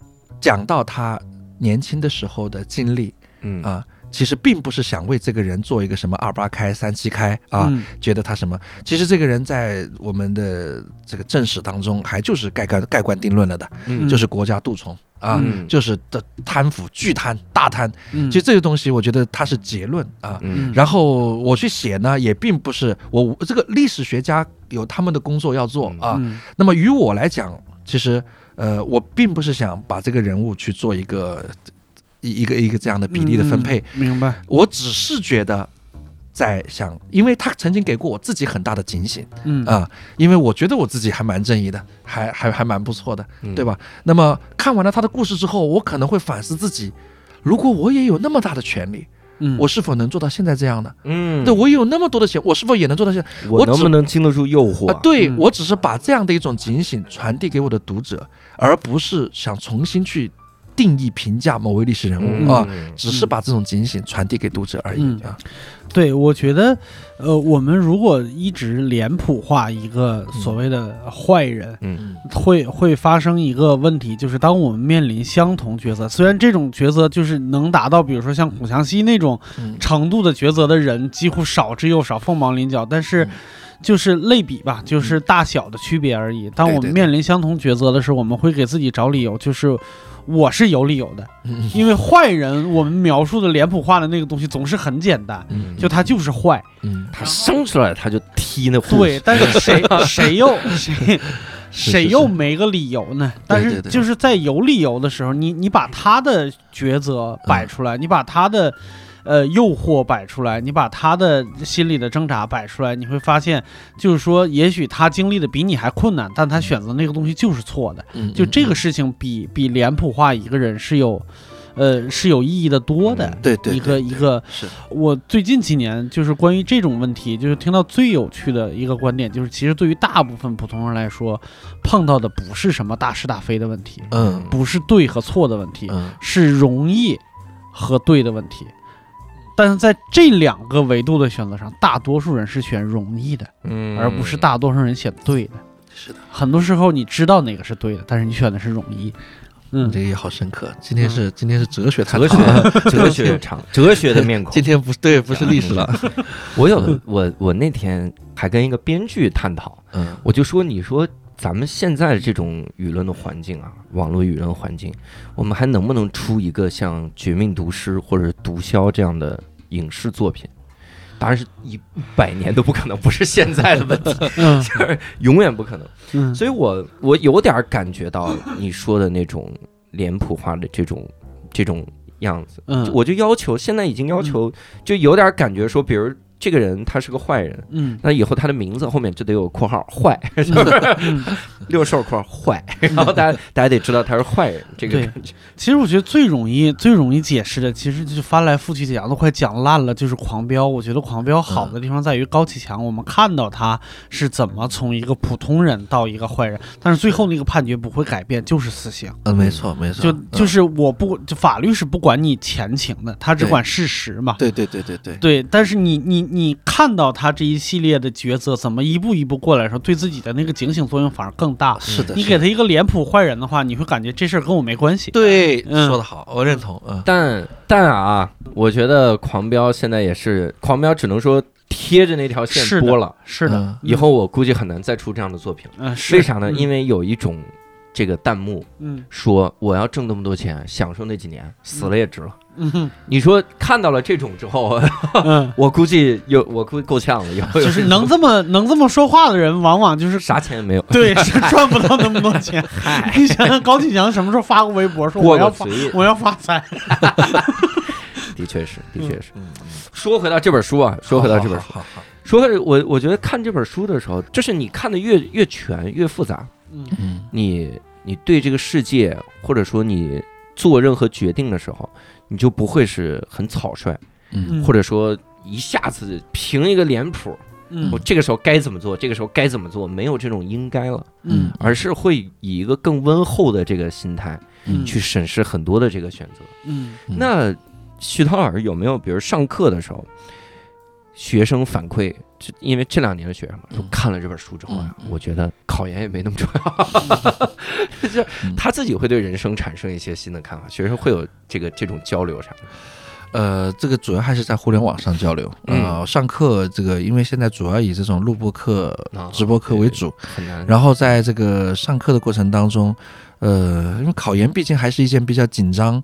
讲到他年轻的时候的经历嗯啊。其实并不是想为这个人做一个什么二八开、三七开啊，嗯觉得他什么？其实这个人在我们的这个正史当中，还就是盖棺盖棺定论了的，嗯就是国家蠹虫啊，嗯就是的贪腐、巨贪、大贪。嗯其实这些东西，我觉得它是结论啊。嗯然后我去写呢，也并不是我这个历史学家有他们的工作要做嗯啊。嗯那么于我来讲，其实呃，我并不是想把这个人物去做一个一一个一个这样的比例的分配，嗯明白，我只是觉得在想，因为他曾经给过我自己很大的警醒嗯啊，因为我觉得我自己还蛮正义的，还还还蛮不错的，嗯对吧？那么看完了他的故事之后，我可能会反思自己，如果我也有那么大的权利，嗯我是否能做到现在这样呢？嗯，对我有那么多的钱，我是否也能做到现在？我能不能经得住诱惑啊，？对嗯我只是把这样的一种警醒传递给我的读者，而不是想重新去定义评价某位历史人物嗯。啊，只是把这种警醒传递给读者而已嗯。啊。对，我觉得，呃，我们如果一直脸谱化一个所谓的坏人，嗯。会会发生一个问题，就是当我们面临相同角色，虽然这种角色就是能达到，比如说像孔祥熙那种嗯。程度的抉择的人，几乎少之又少，凤毛麟角，但是嗯。就是类比吧，就是大小的区别而已。当我们面临相同抉择的时候，我们会给自己找理由，就是我是有理由的，嗯。因为坏人我们描述的脸谱化的那个东西总是很简单，嗯。就他就是坏。嗯，他生出来他就踢那护对，但是谁 谁又 谁谁又没个理由呢？但是就是在有理由的时候，你你把他的抉择摆出来，你把他的呃诱惑摆出来，你把他的心理的挣扎摆出来，你会发现，就是说，也许他经历的比你还困难，但他选择那个东西就是错的。嗯就这个事情比比脸谱化一个人是有。呃，是有意义的多的，嗯对对一个一个是我最近几年就是关于这种问题，就是听到最有趣的一个观点，就是其实对于大部分普通人来说，碰到的不是什么大是大非的问题，嗯不是对和错的问题，嗯是容易和对的问题。但是在这两个维度的选择上，大多数人是选容易的，嗯而不是大多数人选对的。是的，很多时候你知道哪个是对的，但是你选的是容易。嗯这个也好深刻。今天是今天是哲学探哲讨，学哲学 场哲学的面孔今。天不是对，不是历史了。我有我我那天还跟一个编剧探讨，嗯我就说你说咱们现在这种舆论的环境啊，网络舆论环境，我们还能不能出一个像《绝命毒师》或者《毒枭》这样的影视作品？当然是一百年都不可能，不是现在的问题，嗯就是永远不可能。嗯，所以我我有点感觉到你说的那种脸谱化的这种这种样子，嗯我就要求现在已经要求，就有点感觉说，比如。这个人他是个坏人，嗯。那以后他的名字后面就得有括号坏，嗯，六兽括号坏，然后大家大家得知道他是坏人，这个对。感觉。其实我觉得最容易最容易解释的，其实就是翻来覆去讲都快讲烂了，就是狂飙。我觉得狂飙好的地方在于高启强，我们看到他是怎么从一个普通人到一个坏人，但是最后那个判决不会改变，就是死刑。嗯，没错没错，就嗯就是我不就法律是不管你前情的，他只管事实嘛。对对对对对，对，但是你你你看到他这一系列的抉择怎么一步一步过来的时候，对自己的那个警醒作用反而更大。是的，你给他一个脸谱坏人的话，你会感觉这事儿跟我没关系。对嗯说的好，我认同，嗯，但但啊，我觉得狂飙现在也是狂飙，只能说贴着那条线是的播了。是的，嗯以后我估计很难再出这样的作品了。嗯，是为啥呢？因为为有一种这个弹幕嗯。说我要挣那么多钱，享受那几年，死了也值了。你说看到了这种之后，嗯，我估计有我估计够呛了，以后有。就是能这么能这么说话的人，往往就是啥钱也没有，对是赚不到那么多钱。你想想高启强什么时候发过微博说我要发。我要发财？的确是，的确是。说回到这本书啊，说回到这本书，好好好，说回我我觉得看这本书的时候，就是你看的越越全越复杂，嗯。嗯你你对这个世界，或者说你做任何决定的时候，你就不会是很草率，嗯。或者说一下子凭一个脸谱，嗯。我这个时候该怎么做，这个时候该怎么做，没有这种应该了，嗯而是会以一个更温厚的这个心态嗯。去审视很多的这个选择。嗯。嗯。那徐涛老师有没有，比如上课的时候，学生反馈，就因为这两年的学生嘛，嗯说看了这本书之后啊，嗯嗯我觉得考研也没那么重要，就嗯他自己会对人生产生一些新的看法，学生会有这个这种交流啥的。呃，这个主要还是在互联网上交流。嗯呃，上课这个，因为现在主要以这种录播课、啊直播课为主，很难。然后在这个上课的过程当中，呃，因为考研毕竟还是一件比较紧张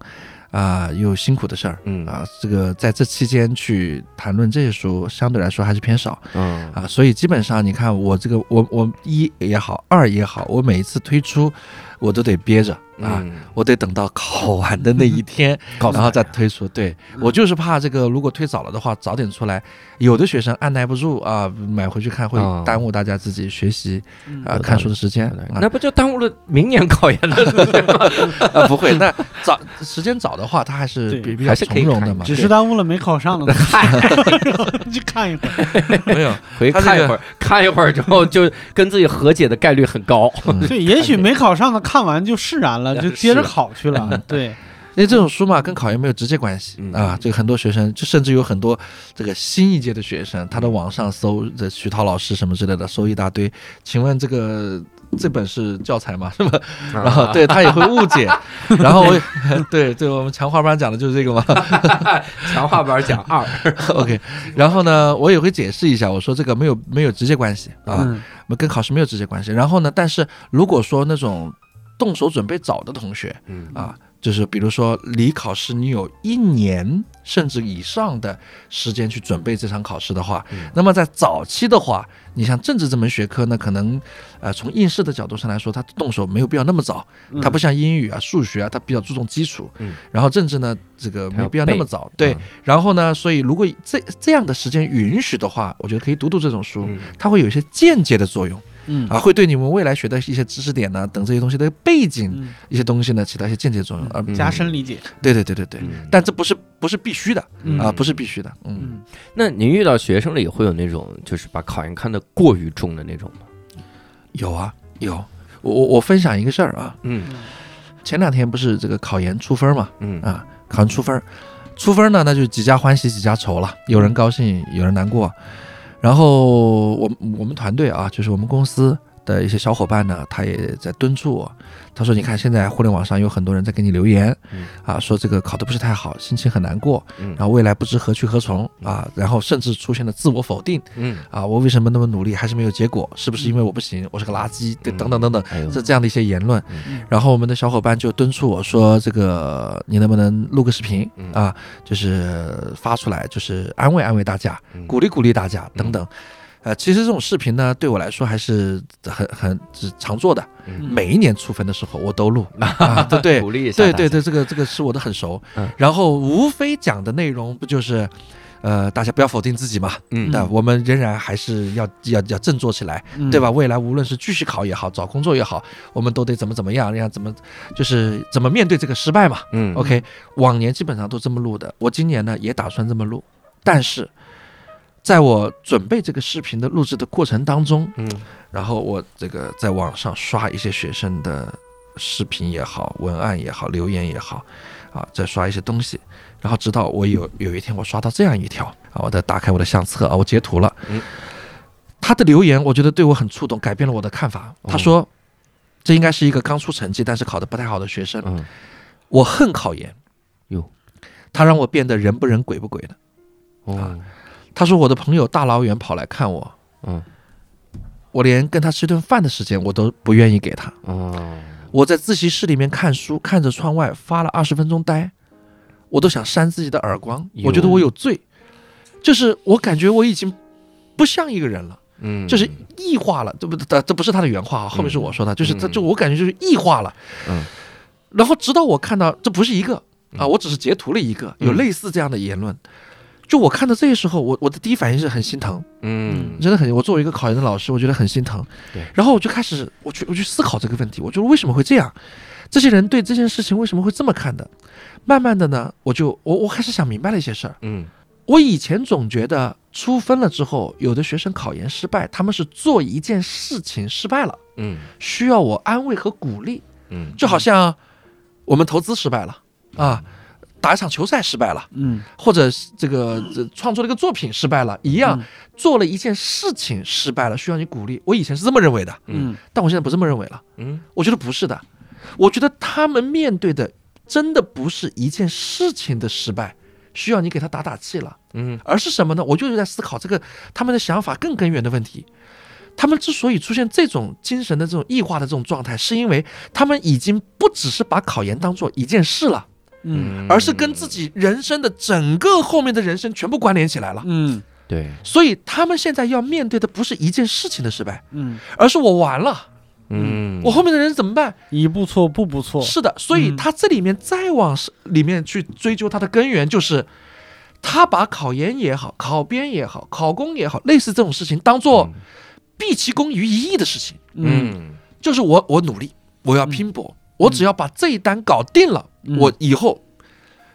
啊、又辛苦的事儿。嗯。啊，这个在这期间去谈论这些书，相对来说还是偏少。嗯。啊，所以基本上你看我这个我我一也好，二也好，我每一次推出，我都得憋着啊，嗯，我得等到考完的那一天，然后再推出。对我就是怕这个，如果推早了的话，早点出来，有的学生按耐不住啊，买回去看会啊耽误大家自己学习嗯啊看书的时间啊那不就耽误了明年考研的时间吗？啊不会，那早时间早的话，他还是比比较还是可以看从容的嘛，只是耽误了没考上的，去看一会儿。没有。回看一会儿，看一会儿之后就跟自己和解的概率很高。嗯对，也许没考上的看完就释然了，就接着考去了。对，因为这种书嘛，跟考研没有直接关系嗯啊。这个很多学生，就甚至有很多这个新一届的学生，他在网上搜这徐涛老师什么之类的，搜一大堆。请问这个这本是教材吗？是吧？然后对他也会误解，然后我也对对，我们强化班讲的就是这个嘛。强化班讲二，OK，然后呢，我也会解释一下，我说这个没有没有直接关系啊，嗯跟考试没有直接关系。然后呢，但是如果说那种动手准备早的同学，嗯。啊，就是比如说离考试你有一年甚至以上的时间去准备这场考试的话，嗯那么在早期的话，你像政治这门学科呢，可能呃从应试的角度上来说，它动手没有必要那么早，它不像英语啊、数学啊，它比较注重基础，嗯。然后政治呢，这个没必要那么早，对嗯。然后呢，所以如果这这样的时间允许的话，我觉得可以读读这种书，嗯。它会有一些间接的作用嗯。啊，会对你们未来学的一些知识点呢等这些东西的背景。嗯，一些东西呢起到一些间接作用，而，嗯。加深理解。对对对对对，嗯。但这不是不是必须的嗯。啊，不是必须的，嗯，嗯。那您遇到学生里会有那种就是把考研看得过于重的那种吗？有啊有，我我我分享一个事儿啊，嗯。前两天不是这个考研出分嘛，嗯。啊，考研出分，出分呢那就几家欢喜几家愁了，有人高兴，有人难过，然后我我们团队啊，就是我们公司。的一些小伙伴呢，他也在敦促我。他说：“你看，现在互联网上有很多人在给你留言，嗯啊，说这个考得不是太好，心情很难过，嗯然后未来不知何去何从啊，然后甚至出现了自我否定嗯，啊，我为什么那么努力还是没有结果？是不是因为我不行，我是个垃圾？等等等等，这这样的一些言论嗯。然后我们的小伙伴就敦促我说：“这个你能不能录个视频嗯啊？就是发出来，就是安慰安慰大家，嗯鼓励鼓励大家等等。”呃，其实这种视频呢，对我来说还是很很是常做的。嗯每一年出分的时候，我都录 啊，对对，鼓励一下，对对，对，这个这个是我的很熟。嗯然后无非讲的内容不就是，呃，大家不要否定自己嘛，嗯但我们仍然还是要要要振作起来，嗯对吧？？未来无论是继续考也好，找工作也好，我们都得怎么怎么样，要怎么就是怎么面对这个失败嘛。嗯 OK，往年基本上都这么录的，我今年呢也打算这么录，但是在我准备这个视频的录制的过程当中，嗯。然后我这个在网上刷一些学生的视频也好，文案也好，留言也好，啊，再刷一些东西，然后直到我有有一天我刷到这样一条啊，我再打开我的相册啊，我截图了，嗯，他的留言我觉得对我很触动，改变了我的看法。他哦说，这应该是一个刚出成绩但是考得不太好的学生，嗯。我恨考研，哟，他让我变得人不人鬼不鬼的。哦他说我的朋友大老远跑来看我，嗯。我连跟他吃顿饭的时间我都不愿意给他。哦。我在自习室里面看书，看着窗外发了二十分钟呆，我都想扇自己的耳光。我觉得我有罪，就是我感觉我已经不像一个人了，嗯，就是异化了，对不对？这不是他的原话啊，后面是我说的，就是他嗯。就我感觉就是异化了。嗯，然后直到我看到这不是一个啊，嗯。我只是截图了一个有嗯。类似这样的言论。就我看到这个时候，我我的第一反应是很心疼，嗯真的很，我作为一个考研的老师，我觉得很心疼。对然后我就开始，我去我去思考这个问题，我觉得为什么会这样？这些人对这件事情为什么会这么看的？慢慢的呢，我就我我开始想明白了一些事儿。嗯我以前总觉得出分了之后，有的学生考研失败，他们是做一件事情失败了，嗯需要我安慰和鼓励，嗯就好像我们投资失败了啊，打一场球赛失败了，嗯或者这个这创作了一个作品失败了一样，嗯做了一件事情失败了，需要你鼓励。我以前是这么认为的，嗯但我现在不这么认为了。嗯我觉得不是的，我觉得他们面对的真的不是一件事情的失败，需要你给他打打气了，嗯而是什么呢？我就是在思考这个他们的想法更根源的问题。他们之所以出现这种精神的这种异化的这种状态，是因为他们已经不只是把考研当做一件事了，嗯。而是跟自己人生的整个后面的人生全部关联起来了。嗯。对。所以他们现在要面对的不是一件事情的失败，嗯，而是我完了，嗯。我后面的人怎么办？一步错步步错。是的，所以嗯他这里面再往里面去追究他的根源，就是他把考研也好、考编也好、考公也好，类似这种事情当做毕其功于一役的事情，嗯。嗯就是我我努力，我要拼搏，我只要把这一单搞定了，嗯。我以后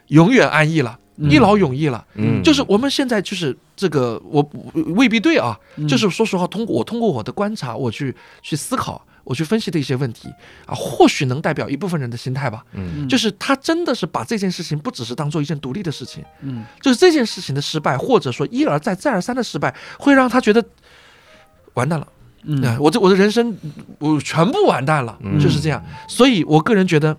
永远安逸了，嗯。一劳永逸了。嗯。就是我们现在就是这个，我未必对啊，嗯。就是说实话，通过我通过我的观察，我去去思考，我去分析的一些问题啊，或许能代表一部分人的心态吧。嗯。就是他真的是把这件事情不只是当做一件独立的事情，嗯。就是这件事情的失败，或者说一而再再而三的失败，会让他觉得完蛋了，嗯。啊，我这我的人生我全部完蛋了，嗯。就是这样。所以我个人觉得，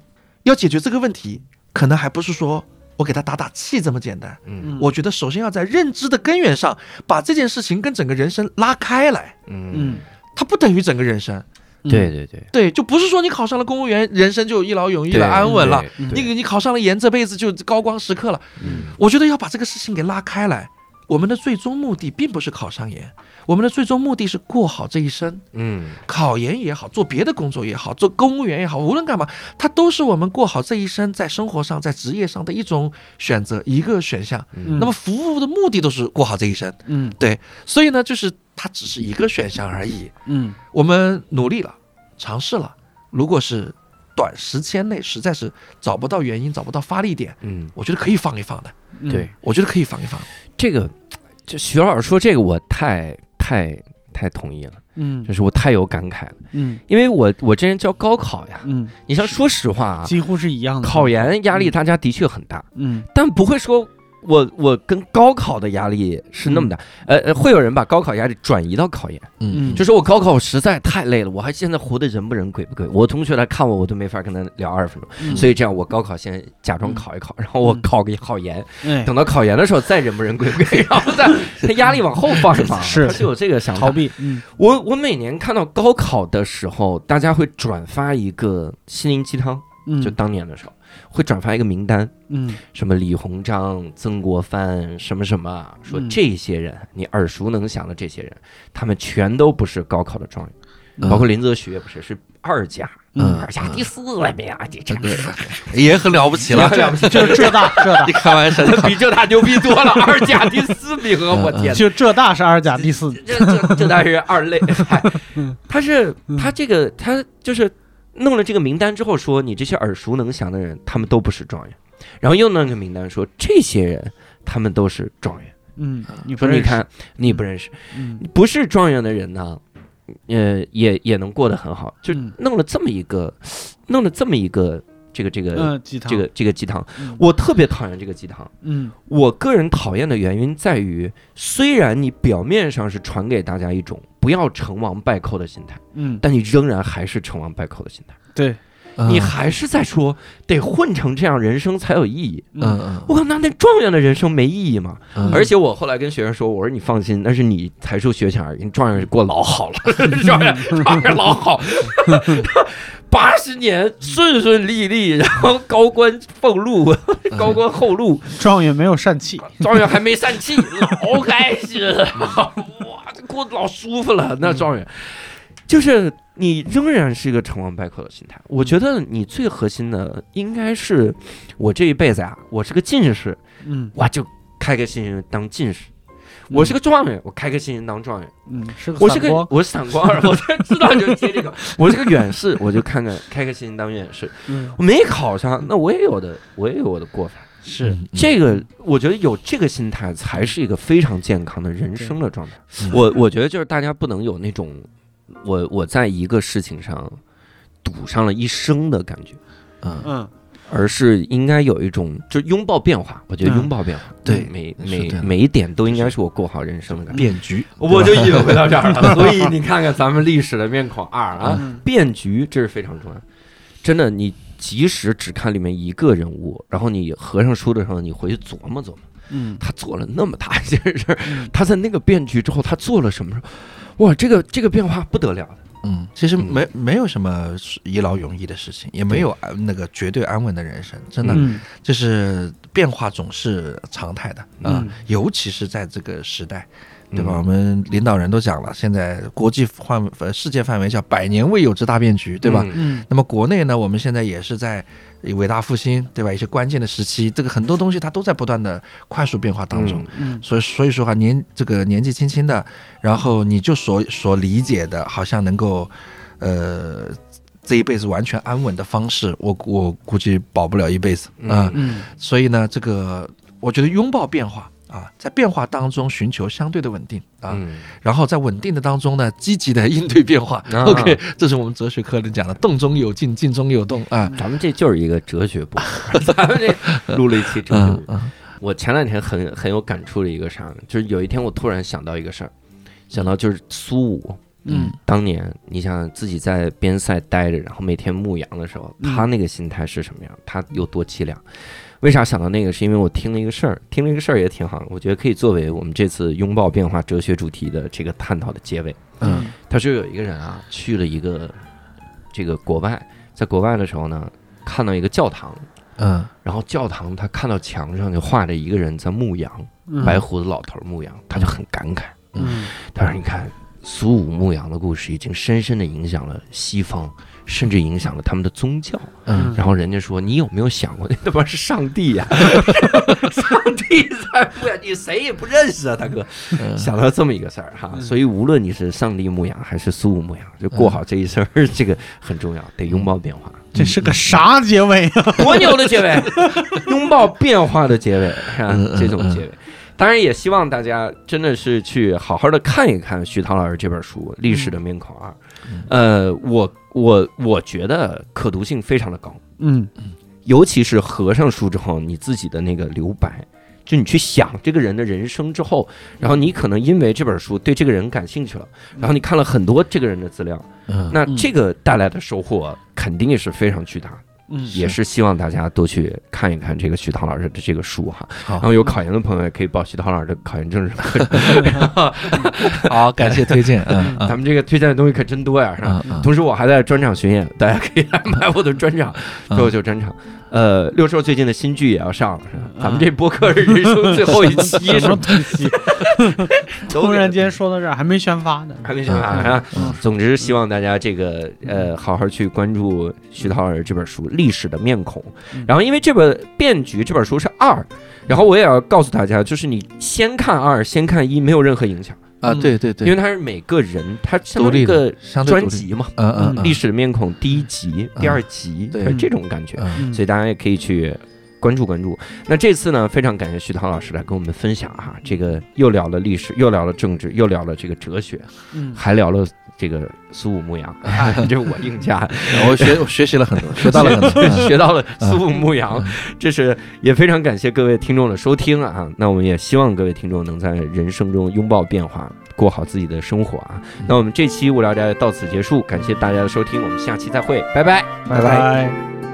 要解决这个问题，可能还不是说我给他打打气这么简单。嗯我觉得首先要在认知的根源上，把这件事情跟整个人生拉开来，嗯嗯，它不等于整个人生。对对对对，就不是说你考上了公务员，人生就一劳永逸了，安稳了。对你你考上了研，这辈子就高光时刻了。嗯我觉得要把这个事情给拉开来。我们的最终目的并不是考上研，我们的最终目的是过好这一生。嗯考研也好，做别的工作也好，做公务员也好，无论干嘛，它都是我们过好这一生在生活上、在职业上的一种选择，一个选项。嗯那么服务的目的都是过好这一生，嗯对，所以呢，就是它只是一个选项而已。嗯我们努力了，尝试了，如果是短时间内实在是找不到原因、找不到发力点，嗯，我觉得可以放一放的。嗯对，我觉得可以放一放。这个这徐老师说这个我太太太同意了，嗯就是我太有感慨了，嗯因为我我这人教高考呀，嗯，你像说实话啊，几乎是一样的。考研压力大家的确很大，嗯但不会说我我跟高考的压力是那么大，呃呃，会有人把高考压力转移到考研，嗯，就说我高考我实在太累了，我还现在活得人不人鬼不鬼，我同学来看我，我都没法跟他聊二十分钟，嗯。所以这样我高考先假装考一考，然后我考个考研，嗯等到考研的时候再人不人鬼不鬼，然后再 他压力往后放一放，是他就有这个想法。逃避。嗯。我我每年看到高考的时候，大家会转发一个心灵鸡汤，嗯，就当年的时候会转发一个名单，嗯什么李鸿章、曾国藩什么什么，说嗯这些人你耳熟能详的这些人，他们全都不是高考的状元，包括林则徐也不是是二甲，嗯二甲第四名啊，这真是也很了不起了，了不起，就浙大，浙大你开玩笑，比浙大牛逼多了，二甲第四名啊！我天，就浙大是二甲第四，这这这当然是二类。他是他这个他就是弄了这个名单之后说，你这些耳熟能详的人，他们都不是状元。然后又弄个名单说，这些人他们都是状元。嗯，说你看你不认识，嗯。不是状元的人呢，呃，也也能过得很好，就嗯。弄了这么一个，弄了这么一个这个这个嗯，鸡汤，这个这个鸡汤。嗯，我特别讨厌这个鸡汤。嗯我个人讨厌的原因在于，虽然你表面上是传给大家一种不要成王败寇的心态，嗯，但你仍然还是成王败寇的心态，对，嗯你还是在说得混成这样，人生才有意义。嗯嗯我靠，那那状元的人生没意义吗？嗯，而且我后来跟学生说，我说你放心，那是你才疏学浅而已，你状元过老好了，状元状元老好，八十年顺顺利利，然后高官俸禄，高官厚禄，状元没有疝气，状元还没疝气，老开心了，哇，这过得老舒服了。那状元就是你仍然是一个成王败寇的心态。我觉得你最核心的应该是，我这一辈子啊，我是个进士，嗯我就开开心心当进士。我是个状元，我开开心心当状元。嗯，是个我是个我是散光儿，我就知道你就接这个。我是个远视，我就看看开开心心当远视。嗯我没考上，那我也有的，我也有我的过法。是嗯这个，我觉得有这个心态才是一个非常健康的人生的状态。嗯我我觉得就是大家不能有那种，我我在一个事情上赌上了一生的感觉，嗯嗯而是应该有一种就是拥抱变化。我觉得嗯拥抱变化，对每每每一点都应该是我过好人生的感觉。变局，我就引回到这儿了，所以你看看咱们历史的面孔二啊，嗯变局这是非常重要。真的，你即使只看里面一个人物，然后你合上书的时候，你回去琢磨琢磨，嗯他做了那么大一件事儿，嗯他在那个变局之后，他做了什么？哇，这个这个变化不得了的。嗯，其实嗯没没有什么一劳永逸的事情，也没有安那个绝对安稳的人生，真的嗯就是变化总是常态的啊嗯，尤其是在这个时代。对吧？嗯我们领导人都讲了，现在国际范呃世界范围叫百年未有之大变局，对吧？嗯嗯那么国内呢，我们现在也是在伟大复兴，对吧？一些关键的时期，这个很多东西它都在不断的快速变化当中。嗯嗯所以所以说哈，年这个年纪轻轻的，然后你就所所理解的，好像能够，呃，这一辈子完全安稳的方式，我我估计保不了一辈子啊、嗯嗯所以呢，这个我觉得拥抱变化啊，在变化当中寻求相对的稳定啊，嗯然后在稳定的当中呢，积极的应对变化。啊 OK，这是我们哲学课里讲的，动中有静，静中有动啊。咱们这就是一个哲学部，咱们这录了一期哲学部。嗯嗯我前两天很很有感触的一个事儿，就是有一天我突然想到一个事儿，想到就是苏武，嗯当年你想自己在边塞待着，然后每天牧羊的时候，嗯他那个心态是什么样？他有多凄凉？为啥想到那个？是因为我听了一个事儿，听了一个事儿也挺好的，我觉得可以作为我们这次拥抱变化哲学主题的这个探讨的结尾。嗯他说有一个人啊，去了一个这个国外，在国外的时候呢，看到一个教堂，嗯然后教堂他看到墙上就画着一个人在牧羊，嗯白胡子老头儿牧羊，他就很感慨。嗯他说：“你看，苏武牧羊的故事已经深深的影响了西方，甚至影响了他们的宗教。嗯然后人家说：‘你有没有想过，那他妈是上帝呀、上帝在不呀，你谁也不认识啊，大哥。’嗯想到这么一个事儿哈，嗯所以无论你是上帝牧羊还是苏武牧羊，就过好这一生儿，这个很重要，得拥抱变化。这是个啥结尾啊？多牛的结尾，拥抱变化的结尾？这种结尾。当然也希望大家真的是去好好的看一看徐涛老师这本书《历史的面孔二》。呃，我我我觉得可读性非常的高，嗯尤其是合上书之后，你自己的那个留白，就你去想这个人的人生之后，然后你可能因为这本书对这个人感兴趣了，然后你看了很多这个人的资料，嗯那这个带来的收获肯定也是非常巨大的。嗯也是希望大家多去看一看这个徐涛老师的这个书哈。然后有考研的朋友也可以报徐涛老师的考研政治课。好，感谢推荐，嗯咱们这个推荐的东西可真多呀，是吧？同时我还在专场巡演，大家可以来买我的专场，脱口秀专场。呃，六兽最近的新剧也要上，是吧？咱们这播客是人生最后一期，什 么是吧？东西？突然间说到这儿，还没宣发呢。还没宣发啊。嗯总之，希望大家这个呃，好好去关注徐涛尔这本书《历史的面孔》。嗯然后，因为这本《变局》这本书是二，然后我也要告诉大家，就是你先看二，先看一，没有任何影响，啊，嗯。对对对，因为它是每个人，它相当于一独立的个专辑嘛，嗯嗯《历史的面孔》第一集、嗯第二集，对。是这种感觉。所以大家也可以去关注关注。那这次呢，非常感谢徐涛老师来跟我们分享哈，这个又聊了历史，又聊了政治，又聊了这个哲学，嗯，还聊了这个苏武牧羊，这是我硬加，我学我学习了很多，学到了很多，嗯学到了苏武牧羊，这是也非常感谢各位听众的收听啊。那我们也希望各位听众能在人生中拥抱变化。过好自己的生活啊！那我们这期无聊斋到此结束，感谢大家的收听，我们下期再会，拜拜。拜拜。拜。